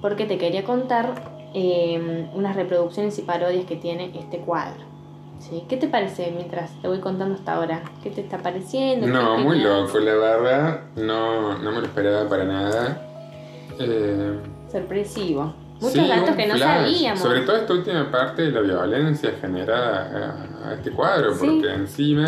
porque te quería contar eh, unas reproducciones y parodias que tiene este cuadro. ¿Sí? ¿Qué te parece mientras te voy contando hasta ahora? ¿Qué te está pareciendo? No, ¿Qué muy loco, la verdad. No, no me lo esperaba para nada. Eh, Sorpresivo. Muchos sí, datos que no flash. sabíamos. Sobre todo esta última parte de la violencia generada a, este cuadro, Sí. porque encima,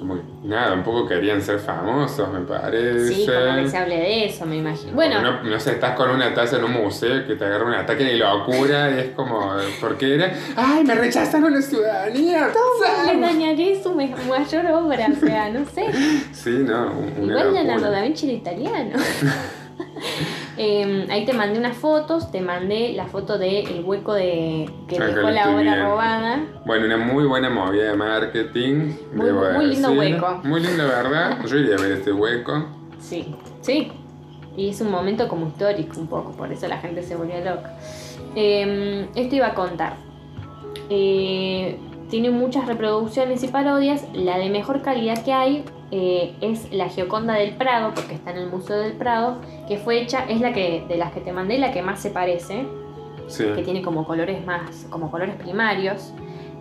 como que, nada, un poco querían ser famosos, me parece. Sí, como que se hable de eso, me imagino. Bueno, no, no sé, estás con una taza en un museo que te agarra un ataque de locura y es como, ¿por qué era? ¡Ay, me rechazaron la ciudadanía! le ¡Sam! dañaré su mayor obra, o sea, no sé. Sí, no, Igual Leonardo da Vinci era italiano. Eh, ahí te mandé unas fotos, te mandé la foto del hueco de que Acá dejó la obra viendo. robada. Bueno, una muy buena movida de marketing. Muy- lindo hueco. Muy lindo, ¿verdad? Yo iría a ver este hueco. Sí, sí. Y es un momento como histórico un poco, por eso la gente se volvió loca. Eh, esto iba a contar. Eh, tiene muchas reproducciones y parodias. La de mejor calidad que hay eh, es la Gioconda del Prado, porque está en el Museo del Prado, que fue hecha, es la que de las que te mandé, la que más se parece, Sí. que tiene como colores más, como colores primarios.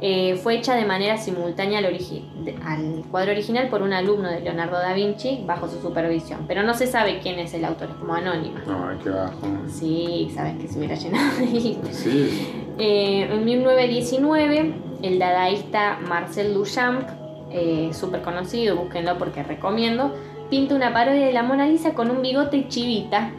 Eh, fue hecha de manera simultánea al, de- cuadro original por un alumno de Leonardo da Vinci bajo su supervisión, pero no se sabe quién es el autor, es como anónima. Ay, qué bajo. Sí, sabes que se hubiera llenado ahí. Sí. Eh, en 1919, el dadaísta Marcel Duchamp, eh, súper conocido, búsquenlo porque recomiendo, pinta una parodia de la Mona Lisa con un bigote chivita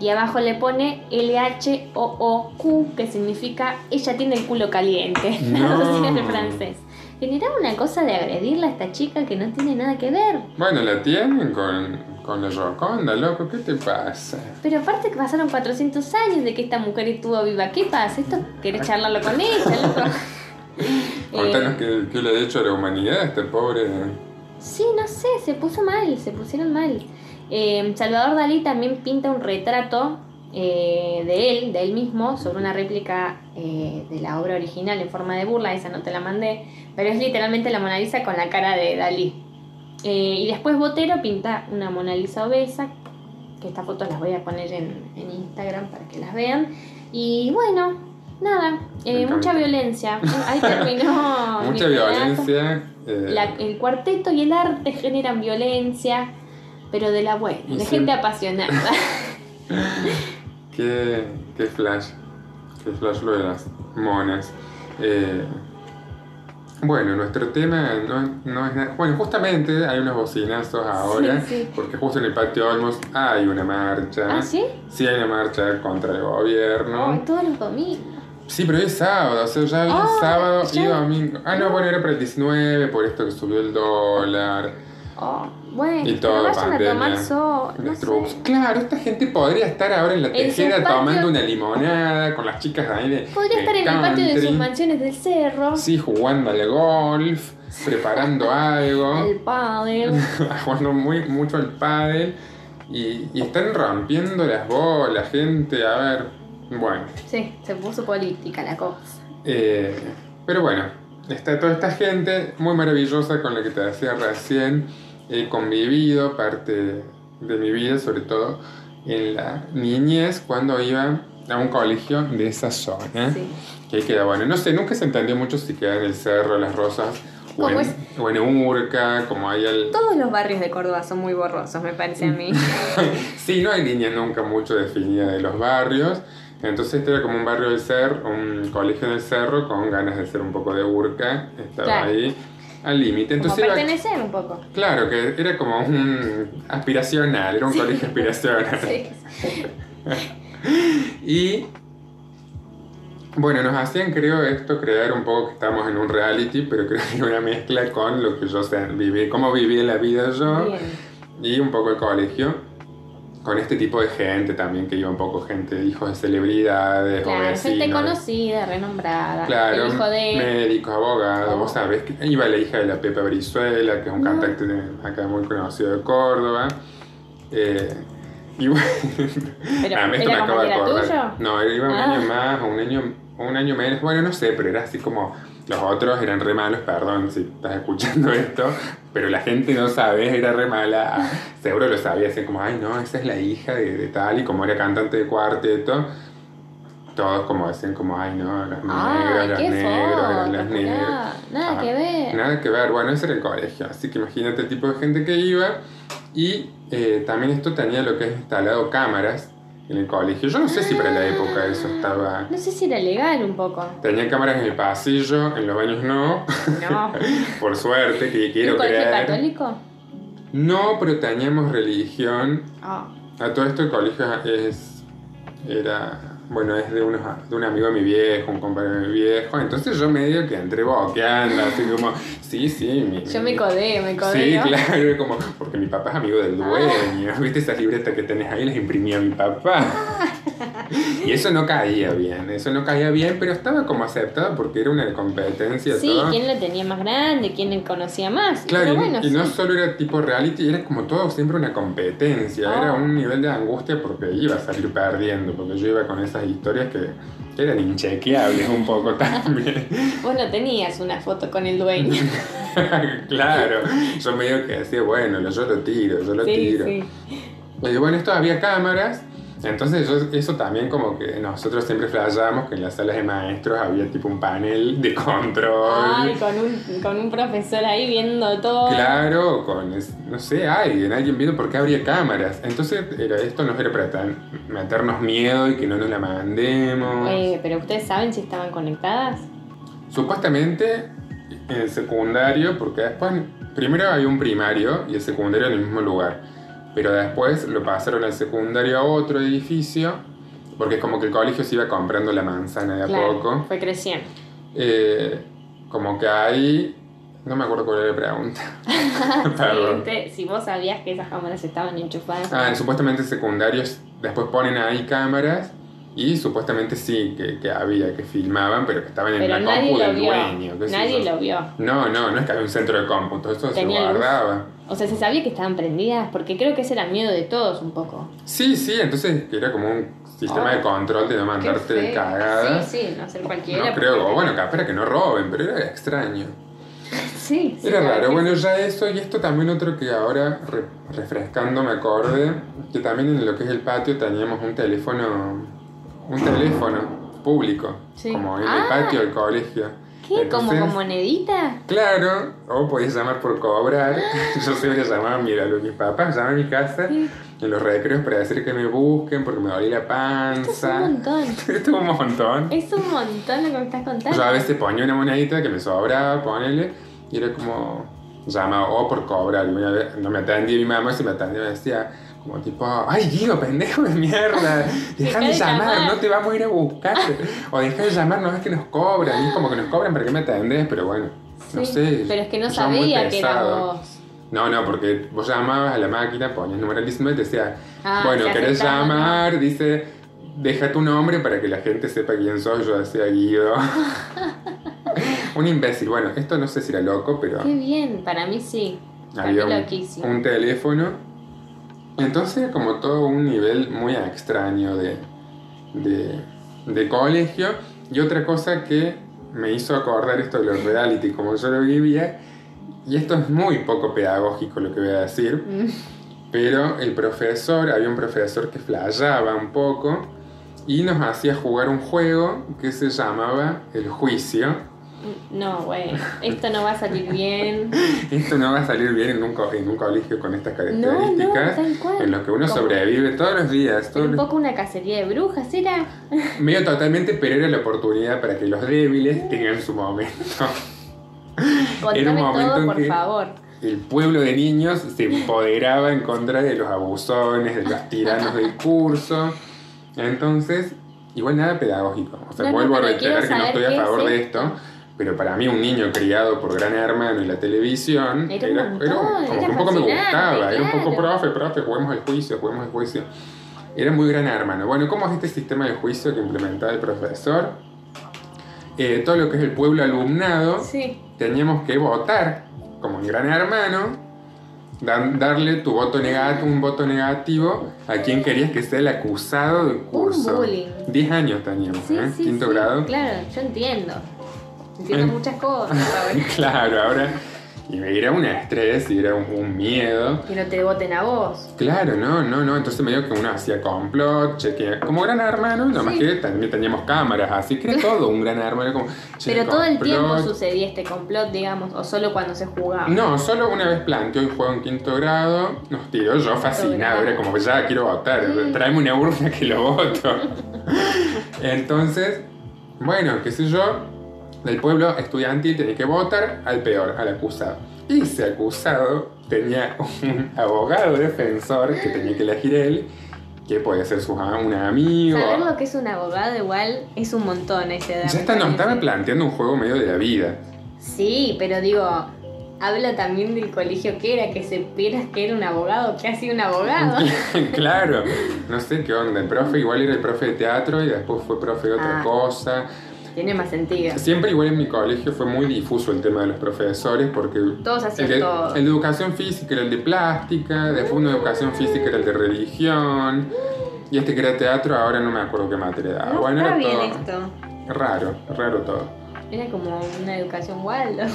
y abajo le pone L-H-O-O-Q, que significa ella tiene el culo caliente, No. traducida en francés. Generaba una cosa de agredirla a esta chica que no tiene nada que ver. Bueno, la tienen con, con la Roconda, loco. ¿Qué te pasa? Pero aparte que pasaron 400 años de que esta mujer estuvo viva. ¿Qué pasa? Esto querés charlarlo con ella, loco. Contanos Eh, qué, qué le ha hecho a la humanidad este pobre. Sí, no sé, se puso mal, se pusieron mal. Eh, Salvador Dalí también pinta un retrato eh, de él, de él mismo, sobre una réplica eh, de la obra original en forma de burla, esa no te la mandé, pero es literalmente la Mona Lisa con la cara de Dalí. Eh, y después Botero pinta una Mona Lisa obesa, que estas fotos las voy a poner en, en Instagram para que las vean. Y bueno, nada, eh, mucha violencia. Ahí terminó. mi Mucha violencia. eh, La- el cuarteto y el arte generan violencia, pero de la buena, de sí. gente apasionada. Qué, qué flash. Qué flash lo de las monas. Eh, bueno, nuestro tema no, no es nada. Bueno, justamente hay unos bocinazos ahora, Sí, sí. porque justo en el patio Olmos hay una marcha. ¿Ah, sí? Sí, hay una marcha contra el gobierno. Ay, todos los domingos. Sí, pero hoy es sábado, o sea, ya hoy es Ah, sábado y domingo. Ah, no, bueno, era para el 19, por esto que subió el dólar. Oh, bueno, Y todo, pero vayan a tomar sol. No Las sé. troops. Claro, esta gente podría estar ahora en la En sus tejera tomando una limonada con las chicas ahí de. Podría de estar en el patio de sus mansiones del cerro. Sí, jugando al golf, preparando algo, Al pádel. jugando muy, mucho al pádel. Y, y están rompiendo las bolas, gente. A ver, bueno. Sí, se puso política la cosa. Eh, pero bueno, está toda esta gente muy maravillosa con la que te decía recién. He convivido parte de mi vida, sobre todo en la niñez, cuando iba a un colegio de esa zona. Sí. Que queda bueno. No sé, nunca se entendió mucho si queda en el Cerro, Las Rosas, o en, o en Urca, como hay el... Todos los barrios de Córdoba son muy borrosos, me parece a mí. Sí, no hay línea nunca mucho definida de los barrios. Entonces este era como un barrio del cerro, un colegio del cerro con ganas de ser un poco de urca. Estaba Claro. ahí al límite. Como Entonces iba- pertenecer un poco. claro, que era como un aspiracional, era un colegio aspiracional. Sí. Y bueno, nos hacían, creo, esto creer un poco que estamos en un reality, pero creo que era una mezcla con lo que yo sea, viví, cómo viví la vida yo. Bien. y un poco el colegio con este tipo de gente también que iba un poco gente hijos de celebridades o Claro, gente conocida, renombrada. claro El hijo de. médicos abogados Oh. vos sabés que iba la hija de la Pepa Brizuela que es un No. cantante de- acá muy conocido de Córdoba eh, y bueno Pero, Ah, esto ¿Era me acabo de acordar. tuyo? No, iba un Ah. año más o un año, o un año menos. Bueno, no sé, pero era así como. Los otros eran re malos, perdón si estás escuchando esto, pero la gente no sabe, era re mala. Ah, Seguro lo sabía, así como, ay no, esa es la hija de, de tal, y como era cantante de cuarteto, todos como decían, como, ay no, negros, Ay, los qué negros, foto, los negros. Nada Ah, que ver. Nada que ver, bueno, ese era el colegio, así que imagínate el tipo de gente que iba. Y eh, también esto tenía lo que es instalado cámaras en el colegio. Yo no sé si para la época eso estaba... No sé si era legal un poco. Tenía cámaras en el pasillo, en los baños no, No. por suerte, que ¿Un quiero colegio creer. católico? No, pero teníamos religión. Ah. A todo esto el colegio es... Era... Bueno, es de, unos, de un amigo de mi viejo, un compañero de mi viejo. Entonces yo medio que entré boqueando, así como... Sí, sí, mi, Yo me codé, me Sí, codé. claro, como, porque mi papá es amigo del dueño. ¿Viste esas libretas que tenés ahí? Las imprimía mi papá. Y eso no caía bien, eso no caía bien, pero estaba como aceptado porque era una competencia. Sí, todo. quién lo tenía más grande, quién conocía más. Claro, Pero y, bueno, y no solo era tipo reality, era como todo siempre una competencia, Ah. era un nivel de angustia porque iba a salir perdiendo, porque yo iba con esas historias que, que eran inchequeables un poco también. Vos no tenías una foto con el dueño. claro, yo medio que decía, bueno, yo lo tiro, yo lo sí, tiro. sí. Y bueno, esto había cámaras, entonces yo- eso también como que nosotros siempre flashábamos que en las salas de maestros había tipo un panel de control. Ay, con un, con un profesor ahí viendo todo. Claro, con, no sé, alguien, alguien viendo por qué habría cámaras. Entonces era, esto no era para tan- meternos miedo y que no nos la mandemos. Eh, pero ustedes saben si estaban conectadas. Supuestamente en el secundario, porque después, primero había un primario y el secundario en el mismo lugar. Pero después lo pasaron al secundario a otro edificio, porque es como que el colegio se iba comprando la manzana de a Claro, poco. fue creciendo. Eh, como que ahí, no me acuerdo cuál era la pregunta. Perdón. Sí, si vos sabías que esas cámaras estaban enchufadas. Ah, supuestamente secundarios después ponen ahí cámaras y supuestamente sí que, que había, que filmaban, pero que estaban en pero la compu del vio. dueño. qué Nadie lo vio. No, no, no es que había un centro de cómputo, eso se luz. guardaba. O sea, se sabía que estaban prendidas porque creo que ese era miedo de todos un poco. Sí, sí, entonces que era como un sistema Oh. de control de no mandarte feo. cagadas. Sí, sí, no ser cualquiera. No creo, o bueno, capaz era que no roben, pero era extraño. Sí, sí, Era raro, bueno, ya eso y esto también otro que ahora re- refrescando me acordé, que también en lo que es el patio teníamos un teléfono, un teléfono público, Sí. como en el Ah. patio del colegio. ¿Qué? ¿Como Entonces, con monedita? Claro, o podías llamar por cobrar. Yo siempre llamaba, mira, lo mis papás llaman a mi casa Sí. en los recreos para decir que me busquen porque me dolía la Esto es un panza. montón. Esto es un montón. Es un montón lo que me estás contando. Yo a veces ponía una monedita que me sobraba, ponele, y era como llamaba o por cobrar. Y una vez no me atendía mi mamá, si me atendía me decía como tipo, ay Guido, pendejo de mierda, deja de llamar, llamar". no te vamos a ir a buscar. o deja de llamar, no es que nos cobran. Y es como que nos cobran para que me atendés, pero bueno, no sé. Pero es que no sabía que era vos. No, no, porque vos llamabas a la máquina, ponías numeralísimo y te decía, Ah, bueno, querés llamar, dice, deja tu nombre para que la gente sepa quién sos. Yo decía Guido. un imbécil. Bueno, esto no sé si era loco, pero Qué bien, para mí sí. Había un, loquísimo. un teléfono. Entonces era como todo un nivel muy extraño de, de, de colegio. Y otra cosa que me hizo acordar esto de los reality, como yo lo vivía, y esto es muy poco pedagógico lo que voy a decir, Mm, pero el profesor, había un profesor que flayaba un poco y nos hacía jugar un juego que se llamaba El Juicio. No, güey. Esto no va a salir bien. Esto no va a salir bien en un, co- en un colegio con estas No, no, características. tal cual. en los que uno Como- sobrevive todos los días. Era todos un poco una cacería de brujas, ¿era? Medio totalmente, pero era la oportunidad para que los débiles tengan su momento. Contame momento todo, en que- favor. El pueblo de niños se empoderaba en contra de los abusones, de los tiranos del curso. Entonces, igual nada pedagógico. O sea, No, vuelvo a reiterar que no estoy a favor de esto. Pero para mí un niño criado por Gran Hermano y la televisión Era un montón, como era que un poco me gustaba, era un poco profe, profe, juguemos el juicio, juguemos el juicio. Era muy Gran Hermano. Bueno, ¿cómo es este sistema de juicio que implementaba el profesor? Eh, todo lo que es el pueblo alumnado, Sí. teníamos que votar, como en Gran Hermano, darle tu voto negativo, un voto negativo a quien querías que sea el acusado del curso. bullying. 10 años teníamos, Sí, ¿eh? sí, Quinto sí. grado. Claro, yo entiendo. Entiendo En- muchas cosas ahora. Claro, ahora. Y era un estrés y era un, un miedo. Que no te voten a vos. Claro, no, no, no. Entonces medio que uno hacía complot, chequea. Como gran hermano, nada más Sí. que también teníamos cámaras, así que era todo un gran hermano. Como, Pero todo el tiempo sucedía este complot, digamos, o solo cuando se jugaba. No, solo una vez planteó el juego en quinto grado, nos tiró yo fascinado, era como ya quiero votar, tráeme una urna que lo voto. Entonces, bueno, qué sé yo, del pueblo estudiantil tenía que votar al peor, al acusado. Y ese acusado tenía un abogado defensor que tenía que elegir él, que podía ser su, un amigo. Saber lo que es un abogado igual es un montón a esa edad. Ya está, nos estaba planteando un juego medio de la vida. Sí, pero digo, habla también del colegio que era, que supieras que era un abogado, que hacía un abogado. claro, no sé qué onda. El profe igual era el profe de teatro y después fue profe de otra Ah. cosa. Tiene más sentido. Siempre igual en mi colegio fue muy difuso el tema de los profesores porque Todos hacían el, de- todo. el de educación física era el de plástica, después uno de educación física era el de religión y este que era teatro ahora no me acuerdo qué materia daba. No bueno, era bien todo esto. raro, raro todo. Era como una educación Waldo.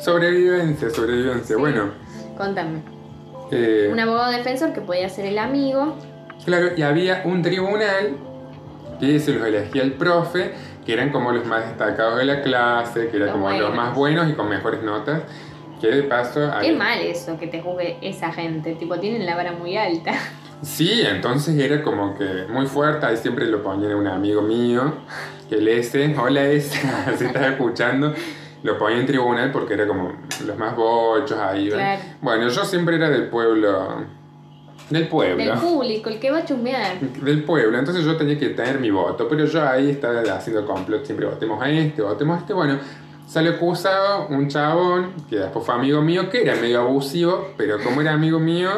Sobrevivencia, sobrevivencia. Sí. Bueno, Contame. eh, Un abogado defensor que podía ser el amigo. Claro, y había un tribunal que se los elegía el profe, que eran como los más destacados de la clase, que eran Los como los más buenos y con mejores notas. Que de paso. Qué mal eso que te juzgue esa gente. Tipo, tienen la vara muy alta. Sí, entonces era como que muy fuerte. Ahí siempre lo ponían a un amigo mío, el S, hola S, si estás escuchando. Lo ponía en tribunal porque era como los más bochos ahí. Claro. Bueno, yo siempre era del pueblo. Del pueblo. Del público, el que va a chusmear. del pueblo, entonces yo tenía que tener mi voto, pero yo ahí estaba haciendo complot, siempre votemos a este, votemos a este, bueno, salió acusado un chabón, que después fue amigo mío, que era medio abusivo, pero como era amigo mío,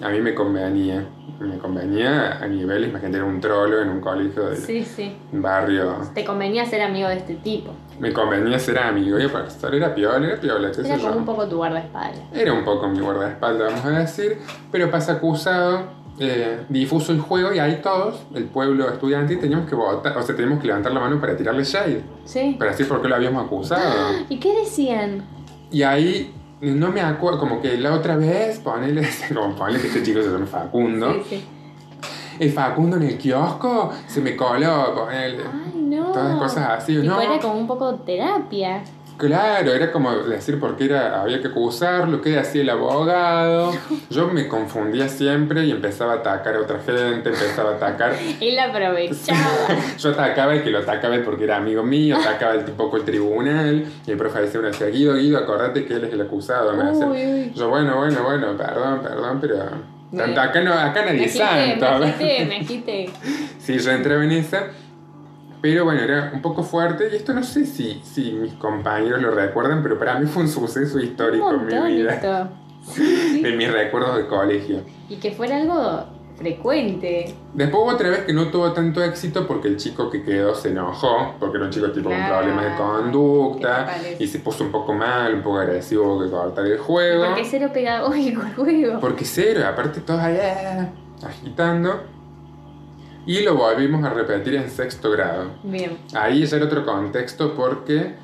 a mí me convenía, me convenía a niveles, imagínate, era un trolo en un colegio del Sí, sí. barrio, Te convenía ser amigo de este tipo. Me convenía ser amigo, y el profesor era piola, era piola, Era yo. como un poco tu guardaespaldas. Era un poco mi guardaespaldas, vamos a decir, pero pasa acusado eh, difuso el juego y ahí todos, el pueblo estudiantil, teníamos que votar, o sea, teníamos que levantar la mano para tirarle shade, Sí. para decir por qué lo habíamos acusado. ¿Y qué decían? Y ahí, no me acuerdo, como que la otra vez, ponele, como ponele que este chico se llama Facundo, Sí, sí. El Facundo en el kiosco se me coló, ponele. Ay, no. Todas cosas así, Tipo, ¿no? era como un poco terapia. Claro, era como decir por qué era, había que acusarlo, qué hacía el abogado. Yo me confundía siempre y empezaba a atacar a otra gente, empezaba a atacar. Él aprovechaba. Yo atacaba el que lo atacaba él porque era amigo mío, atacaba el tipo el tribunal. Y el profe decía, decía, Guido, Guido, acordate que él es el acusado. Me decía. Yo, bueno, bueno, bueno, perdón, perdón, pero. Bueno. Acá, no, acá nadie es santo. me agité. Sí, yo entraba en esa. Pero bueno, era un poco fuerte. Y esto no sé si, si mis compañeros lo recuerdan, pero para mí fue un suceso histórico Un en mi vida. esto. Sí, sí. En mis recuerdos de colegio. Y que fuera algo frecuente. Después hubo otra vez que no tuvo tanto éxito porque el chico que quedó se enojó, porque era un chico tipo Claro. con problemas de ¿Qué conducta y se puso un poco mal, un poco agresivo, que cortar el juego. Porque cero pedagógico el juego. Porque cero, aparte todos ah, agitando. Y lo volvimos a repetir en sexto grado. Bien. Ahí ya era otro contexto porque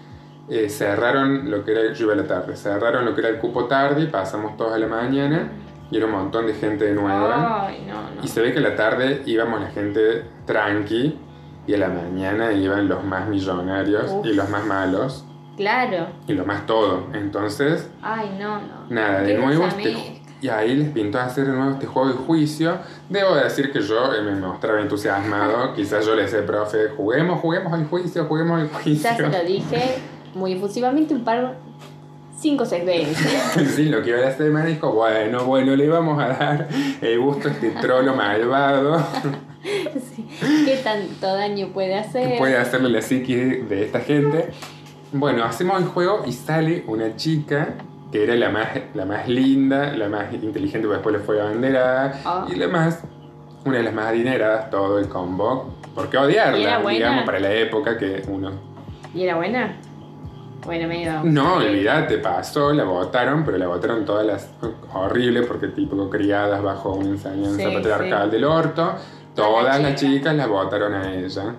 eh, cerraron lo que era, yo iba a la tarde, cerraron lo que era el cupo tarde y pasamos todos a la mañana y era un montón de gente nueva. Ay, no, no. Y se ve que a la tarde íbamos la gente tranqui y a la mañana iban los más millonarios Uf. y los más malos Claro. y lo más todo. Entonces, Ay, no, no. nada, de ¿Qué nuevo este, y ahí les pintó hacer de nuevo este juego de juicio. Debo decir que yo eh, me mostraba entusiasmado. Quizás yo le decía, profe, juguemos, juguemos al juicio, juguemos al juicio. Ya se lo dije muy efusivamente un par, cinco o seis veces. Sí, lo que iba a hacer me dijo, bueno, bueno, le vamos a dar el gusto a este trolo malvado Sí. ¿Qué tanto daño puede hacer? puede hacerle la psique de esta gente. Bueno, hacemos el juego y sale una chica que era la más, la más linda, la más inteligente, porque después le fue abanderada, Ah. y la más, una de las más adineradas, todo el combo. ¿Por qué ¿Y era odiarla? Digamos, para la época que uno... ¿Y era buena? Bueno, medio. No, olvídate, pasó, la votaron, pero la votaron todas las horrible porque tipo criadas bajo una enseñanza Sí, patriarcal sí. del orto. Todas las las chicas la votaron a ella.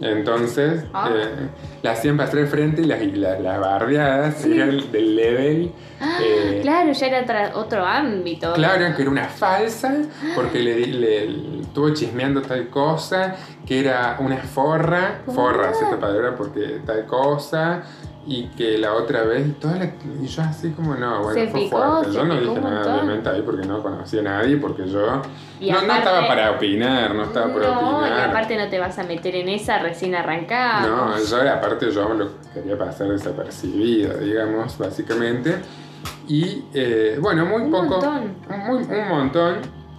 Entonces, Ah. eh, la hacían pasar al frente y las, las, las bardeadas Sí. eran del level. Ah, eh, claro, ya era otro ámbito. Claro, que era una falsa, porque le, le- le estuvo chismeando tal cosa, que era una forra, forra, es esta palabra, porque tal cosa, y que la otra vez, y, toda la- y yo así como, no, bueno, Se fue picó, fuerte. Yo no dije nada, montón. obviamente, ahí porque no conocía a nadie, porque yo Y no, no estaba para opinar, no estaba para no, y opinar. aparte no te vas a meter en esa recién arrancada. No, yo aparte yo lo quería pasar desapercibido, digamos, básicamente. Y eh, bueno, muy Un poco. montón. Muy, un montón.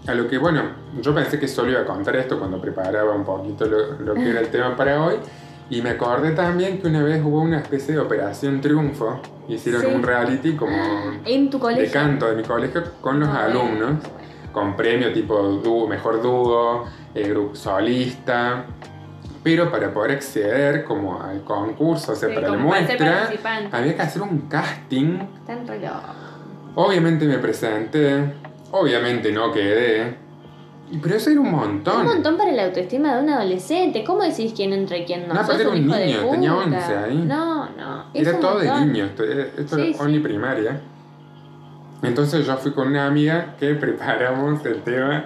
A lo que, bueno, yo pensé que solo iba a contar esto cuando preparaba un poquito lo, lo que era el tema para hoy. Y me acordé también que una vez hubo una especie de Operación Triunfo. Hicieron Sí. un reality como En tu colegio. de canto de mi colegio con los Ah, alumnos con premio tipo dúo, mejor dúo, eh, grupo solista. Pero para poder acceder como al concurso, o sea, Sí, para la muestra, había que hacer un casting. Están re locos. Obviamente me presenté, obviamente no quedé. Y- Pero eso era un montón. Un montón para la autoestima de un adolescente. ¿Cómo decís quién entra y quién no? No, aparte era un de niño, tenía puta. 11 ahí. No, no. Era un todo de montón. niños, esto, esto Sí, era sí. only primaria. Entonces yo fui con una amiga que preparamos el tema,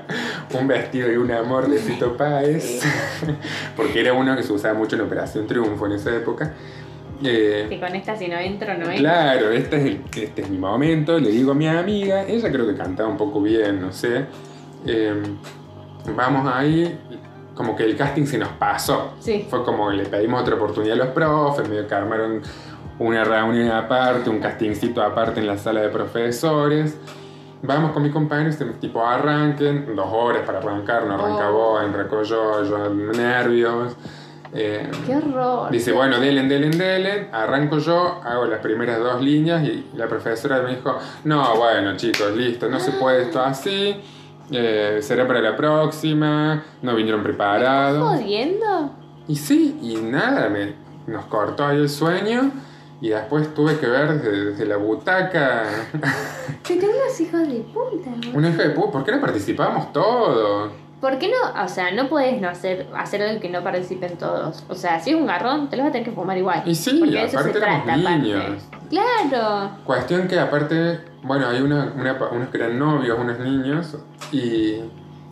un vestido y un amor de Fito Páez, porque era uno que se usaba mucho en Operación Triunfo en esa época. Eh, Que con esta si no entro no entro. claro, este es, el- este es mi momento, le digo a mi amiga, ella creo que cantaba un poco bien, no sé. Eh, vamos ahí, como que el casting se nos pasó. Sí. Fue como le pedimos otra oportunidad a los profes, medio que armaron una reunión aparte, un castingcito aparte en la sala de profesores. Vamos con mi compañero, este tipo arranquen, dos horas para arrancar, no arranca Oh. vos, arranco yo, yo nervios. Eh, Qué horror. Dice, bueno, delen, delen, delen, arranco yo, hago las primeras dos líneas y la profesora me dijo, no, bueno chicos, listo, no se puede esto así, eh, será para la próxima, no vinieron ¿Estás preparados. jodiendo? Y sí, y nada, me, nos cortó ahí el sueño Y después tuve que ver desde, desde la butaca. Que tengo unos hijos de puta. boludo. Un hijo de puta, ¿por qué no participamos todos? ¿Por qué no? O sea, no puedes no hacer, hacer algo que no participen todos. O sea, si es un garrón, te lo vas a tener que fumar igual. Y sí, Porque de eso se aparte éramos trata, aparte. niños. Claro. Cuestión que aparte, bueno, hay una, una unos que eran novios, unos niños, y,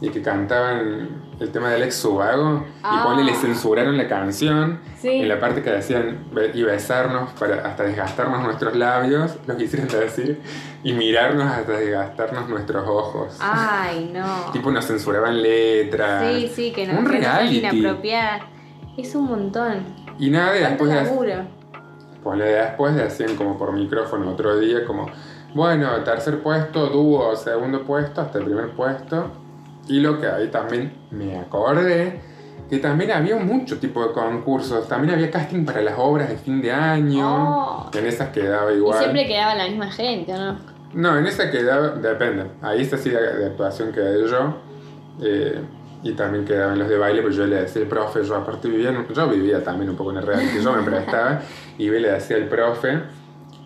y que cantaban el tema del ex subago, Ah. y ponle, le censuraron la canción, Sí. en la parte que decían y besarnos para hasta desgastarnos nuestros labios, lo quisieron decir, y mirarnos hasta desgastarnos nuestros ojos. Ay, no. Tipo nos censuraban letras. Sí, sí, que no Un que reality. Es un montón. Y nada, y ¿Cuánto después de, laburo? ponle después decían como por micrófono otro día, como, bueno, tercer puesto, dúo, segundo puesto, hasta el primer puesto. Y lo que ahí también me acordé, que también había mucho tipo de concursos, también había casting para las obras de fin de año, Oh. en esas quedaba Y igual. siempre quedaba la misma gente, ¿o ¿no? No, en esa quedaba, depende, ahí esta sí de, de actuación quedé yo, eh, y también quedaban los de baile, pero yo le decía al profe, yo aparte vivía, yo vivía también un poco en el reality, yo me prestaba, y y le decía al profe,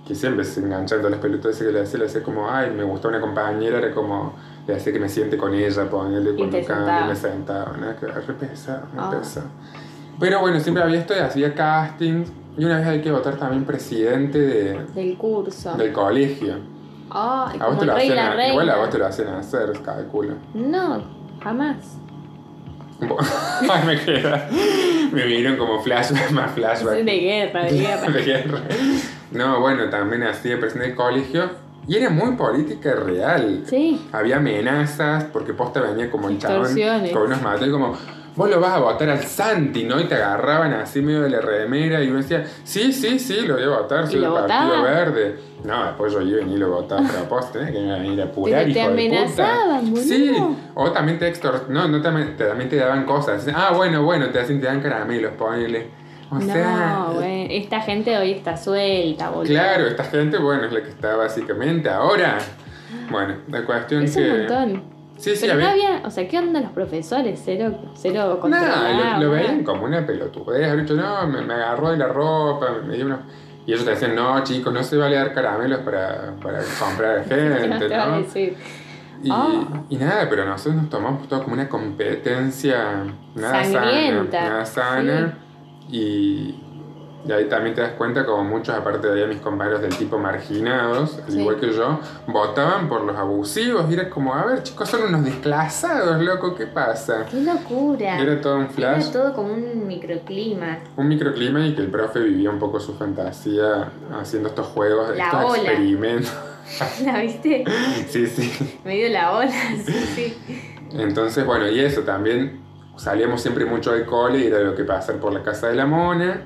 que siempre se enganchando las pelotas que le decía, le decía como, ay, me gustó una compañera, era como, le decía que me siente con ella, ponerle cuando sentaba. me sentaba, nada que re pesado, re Ah. pesado. Pero bueno, siempre había esto y hacía castings, y una vez hay que votar también presidente de, Del curso. del colegio. Ay, A vos te lo hacen, a- igual a vos te lo hacen hacer, calculo. No, jamás. Ay, me queda. Me vieron como flashback, más flashback. De guerra, de guerra. De guerra. No, bueno, también hacía presidente del colegio. Y era muy política real. Sí. Había amenazas, porque posta venía como el chabón con unos mates como. Vos lo vas a votar al Santi, ¿no? Y te agarraban así medio de la remera y uno decía, sí, sí, sí, lo voy a votar, soy ¿Y del Partido? Verde. No, después yo iba y ni lo votaba a propósito, tenés que venir a apurar, Pero te hijo de puta. Sí, o también te extor... No, no te- también te daban cosas. Ah, bueno, bueno, te hacen, te dan caramelos, ponele. O sea, no, güey. Esta gente hoy está suelta, boludo. claro, esta gente, bueno, es la que está básicamente ahora. Bueno, la cuestión Es que... un montón. Sí, sí, Pero no había... o sea, ¿qué onda los profesores? Cero, cero No, lo, lo veían como una pelotudez. Habían dicho, no, me, me agarró de la ropa, me dio una... Y ellos te decían, no, chicos, no se vale dar caramelos para, para comprar ¿Qué no gente, te a ¿no? decir? Y, Ah. y nada, pero nosotros nos tomamos todo como una competencia nada Sangrienta, sana, nada sana. Y, y ahí también te das cuenta como muchos, aparte de ahí mis compañeros del tipo marginados, al Sí. igual que yo, votaban por los abusivos. Y era como, a ver, chicos, son unos desclasados, loco, ¿qué pasa? ¡Qué locura! Y era todo un flash, Era todo como un microclima. un microclima y que el profe vivía un poco su fantasía haciendo estos juegos, La estos ola. experimentos. ¿La viste? sí, sí. Me dio la ola, sí, sí. Entonces, bueno, y eso también salíamos siempre mucho al cole y era lo que pasar por la casa de la mona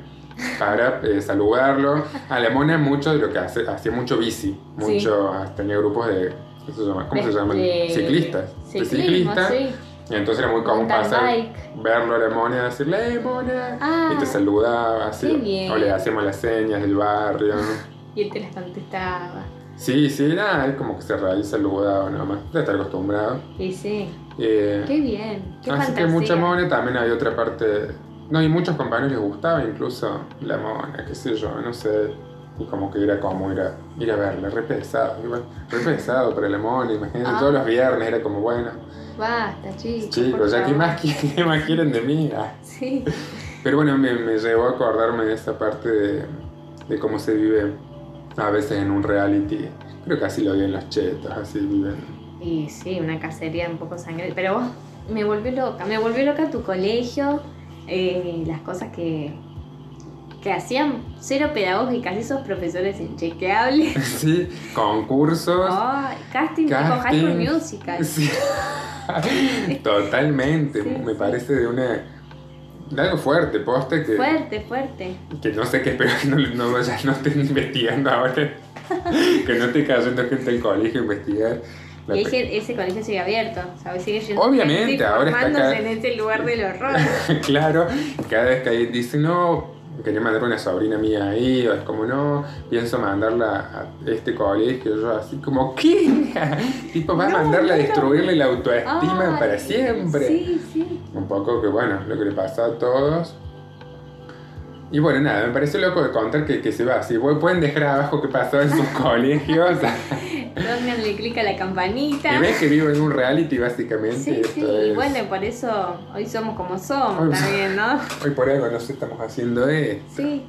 para eh, saludarlo. A la mona mucho de lo que hace, hacía mucho bici, mucho, ah, tenía grupos de, ¿qué se llama? ¿cómo se llaman? de- Ciclistas. De ciclistas. sí. Y entonces era muy común pasar, bike. verlo a la mona y decirle, ¡eh, mona! Ah, y te saludaba así. O le hacíamos las señas del barrio. Y él te las contestaba. Sí, sí, nada, es como que se reía y saludaba nomás. Ya estar acostumbrado. Y sí, Eh, qué bien. Qué Así fantasía. que mucha mona, también hay otra parte. No, y muchos compañeros les gustaba incluso la mona, qué sé yo, no sé. Y como que era como ir a, ir a verla, re pesado, igual, re pesado para la mona, imagínate, Ah. todos los viernes era como, bueno, Basta, chicos. chicos, ya favor. más, qué más quieren de mí. Ah. Sí. Pero bueno, me, me llevó a acordarme de esa parte de, de cómo se vive a veces en un reality. Creo que así lo viven los chetos, así viven. Y sí, una cacería un poco sangre. Pero vos, me volvió loca. Me volvió loca tu colegio, eh, las cosas que, que hacían cero pedagógicas, esos profesores inchequeables. Sí, concursos. Ay, casting, tipo High School Castings. Musical. Sí. Totalmente, Sí, me sí. parece de una de algo fuerte, poste que, Fuerte, fuerte. que no sé qué, espero que no, no vayas, no estén investigando ahora, que no esté cayendo gente del colegio a investigar. La Y ese, ese colegio sigue abierto, ¿sabes? Sigue yendo Obviamente, ahora está acá. en ese lugar del horror. claro, cada vez que alguien dice no, quería mandar una sobrina mía ahí, o es como no, pienso mandarla a este colegio, yo así como, ¿qué? tipo, No, a mandarla a no, destruirle la autoestima Ay, para siempre. Sí, sí. Poco que bueno, lo que le pasa a todos. Y bueno, nada, me parece loco de contar que, que se va así. Pueden dejar abajo qué pasó en sus colegios. Pónganle clic a la campanita. Y ves que vivo en un reality, básicamente. Sí, sí, y bueno, por eso hoy somos como somos también, ¿no? Hoy por algo nos estamos haciendo esto. Sí.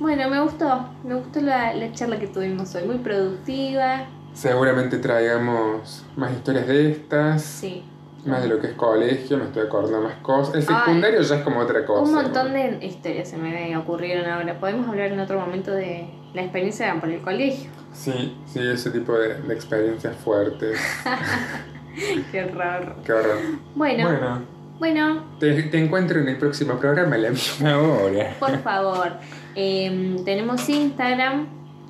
Bueno, me gustó, me gustó la, la charla que tuvimos hoy, muy productiva. Seguramente traigamos más historias de estas. Sí. Más de lo que es colegio, me estoy acordando más cosas. El secundario ya es como otra cosa. Un montón de historias se me ocurrieron ahora. Podemos hablar en otro momento de la experiencia por el colegio. Sí, sí, ese tipo de, experiencias fuertes. Qué horror. Qué horror. Bueno. Bueno. Bueno. Te, encuentro en el próximo programa la misma hora. Por favor. Em, tenemos Instagram.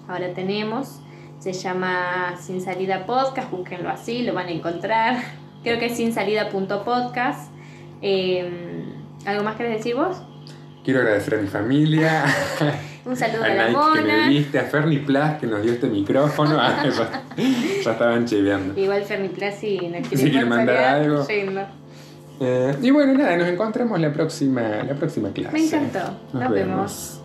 Ahora tenemos. Se llama Sin Salida Podcast. Búsquenlo así, lo van a encontrar. Creo que es sinsalida.podcast. Eh, ¿Algo más querés decir vos? Quiero agradecer a mi familia. Un saludo a, a la mona. que me viste, a Ferni Plus que nos dio este micrófono. Ah, ya, estaban chiveando. Igual Ferni Plus si nos quiere, quiere mandar algo. Eh, y bueno, nada, nos encontramos la próxima, la próxima clase. Me encantó. Nos, vemos.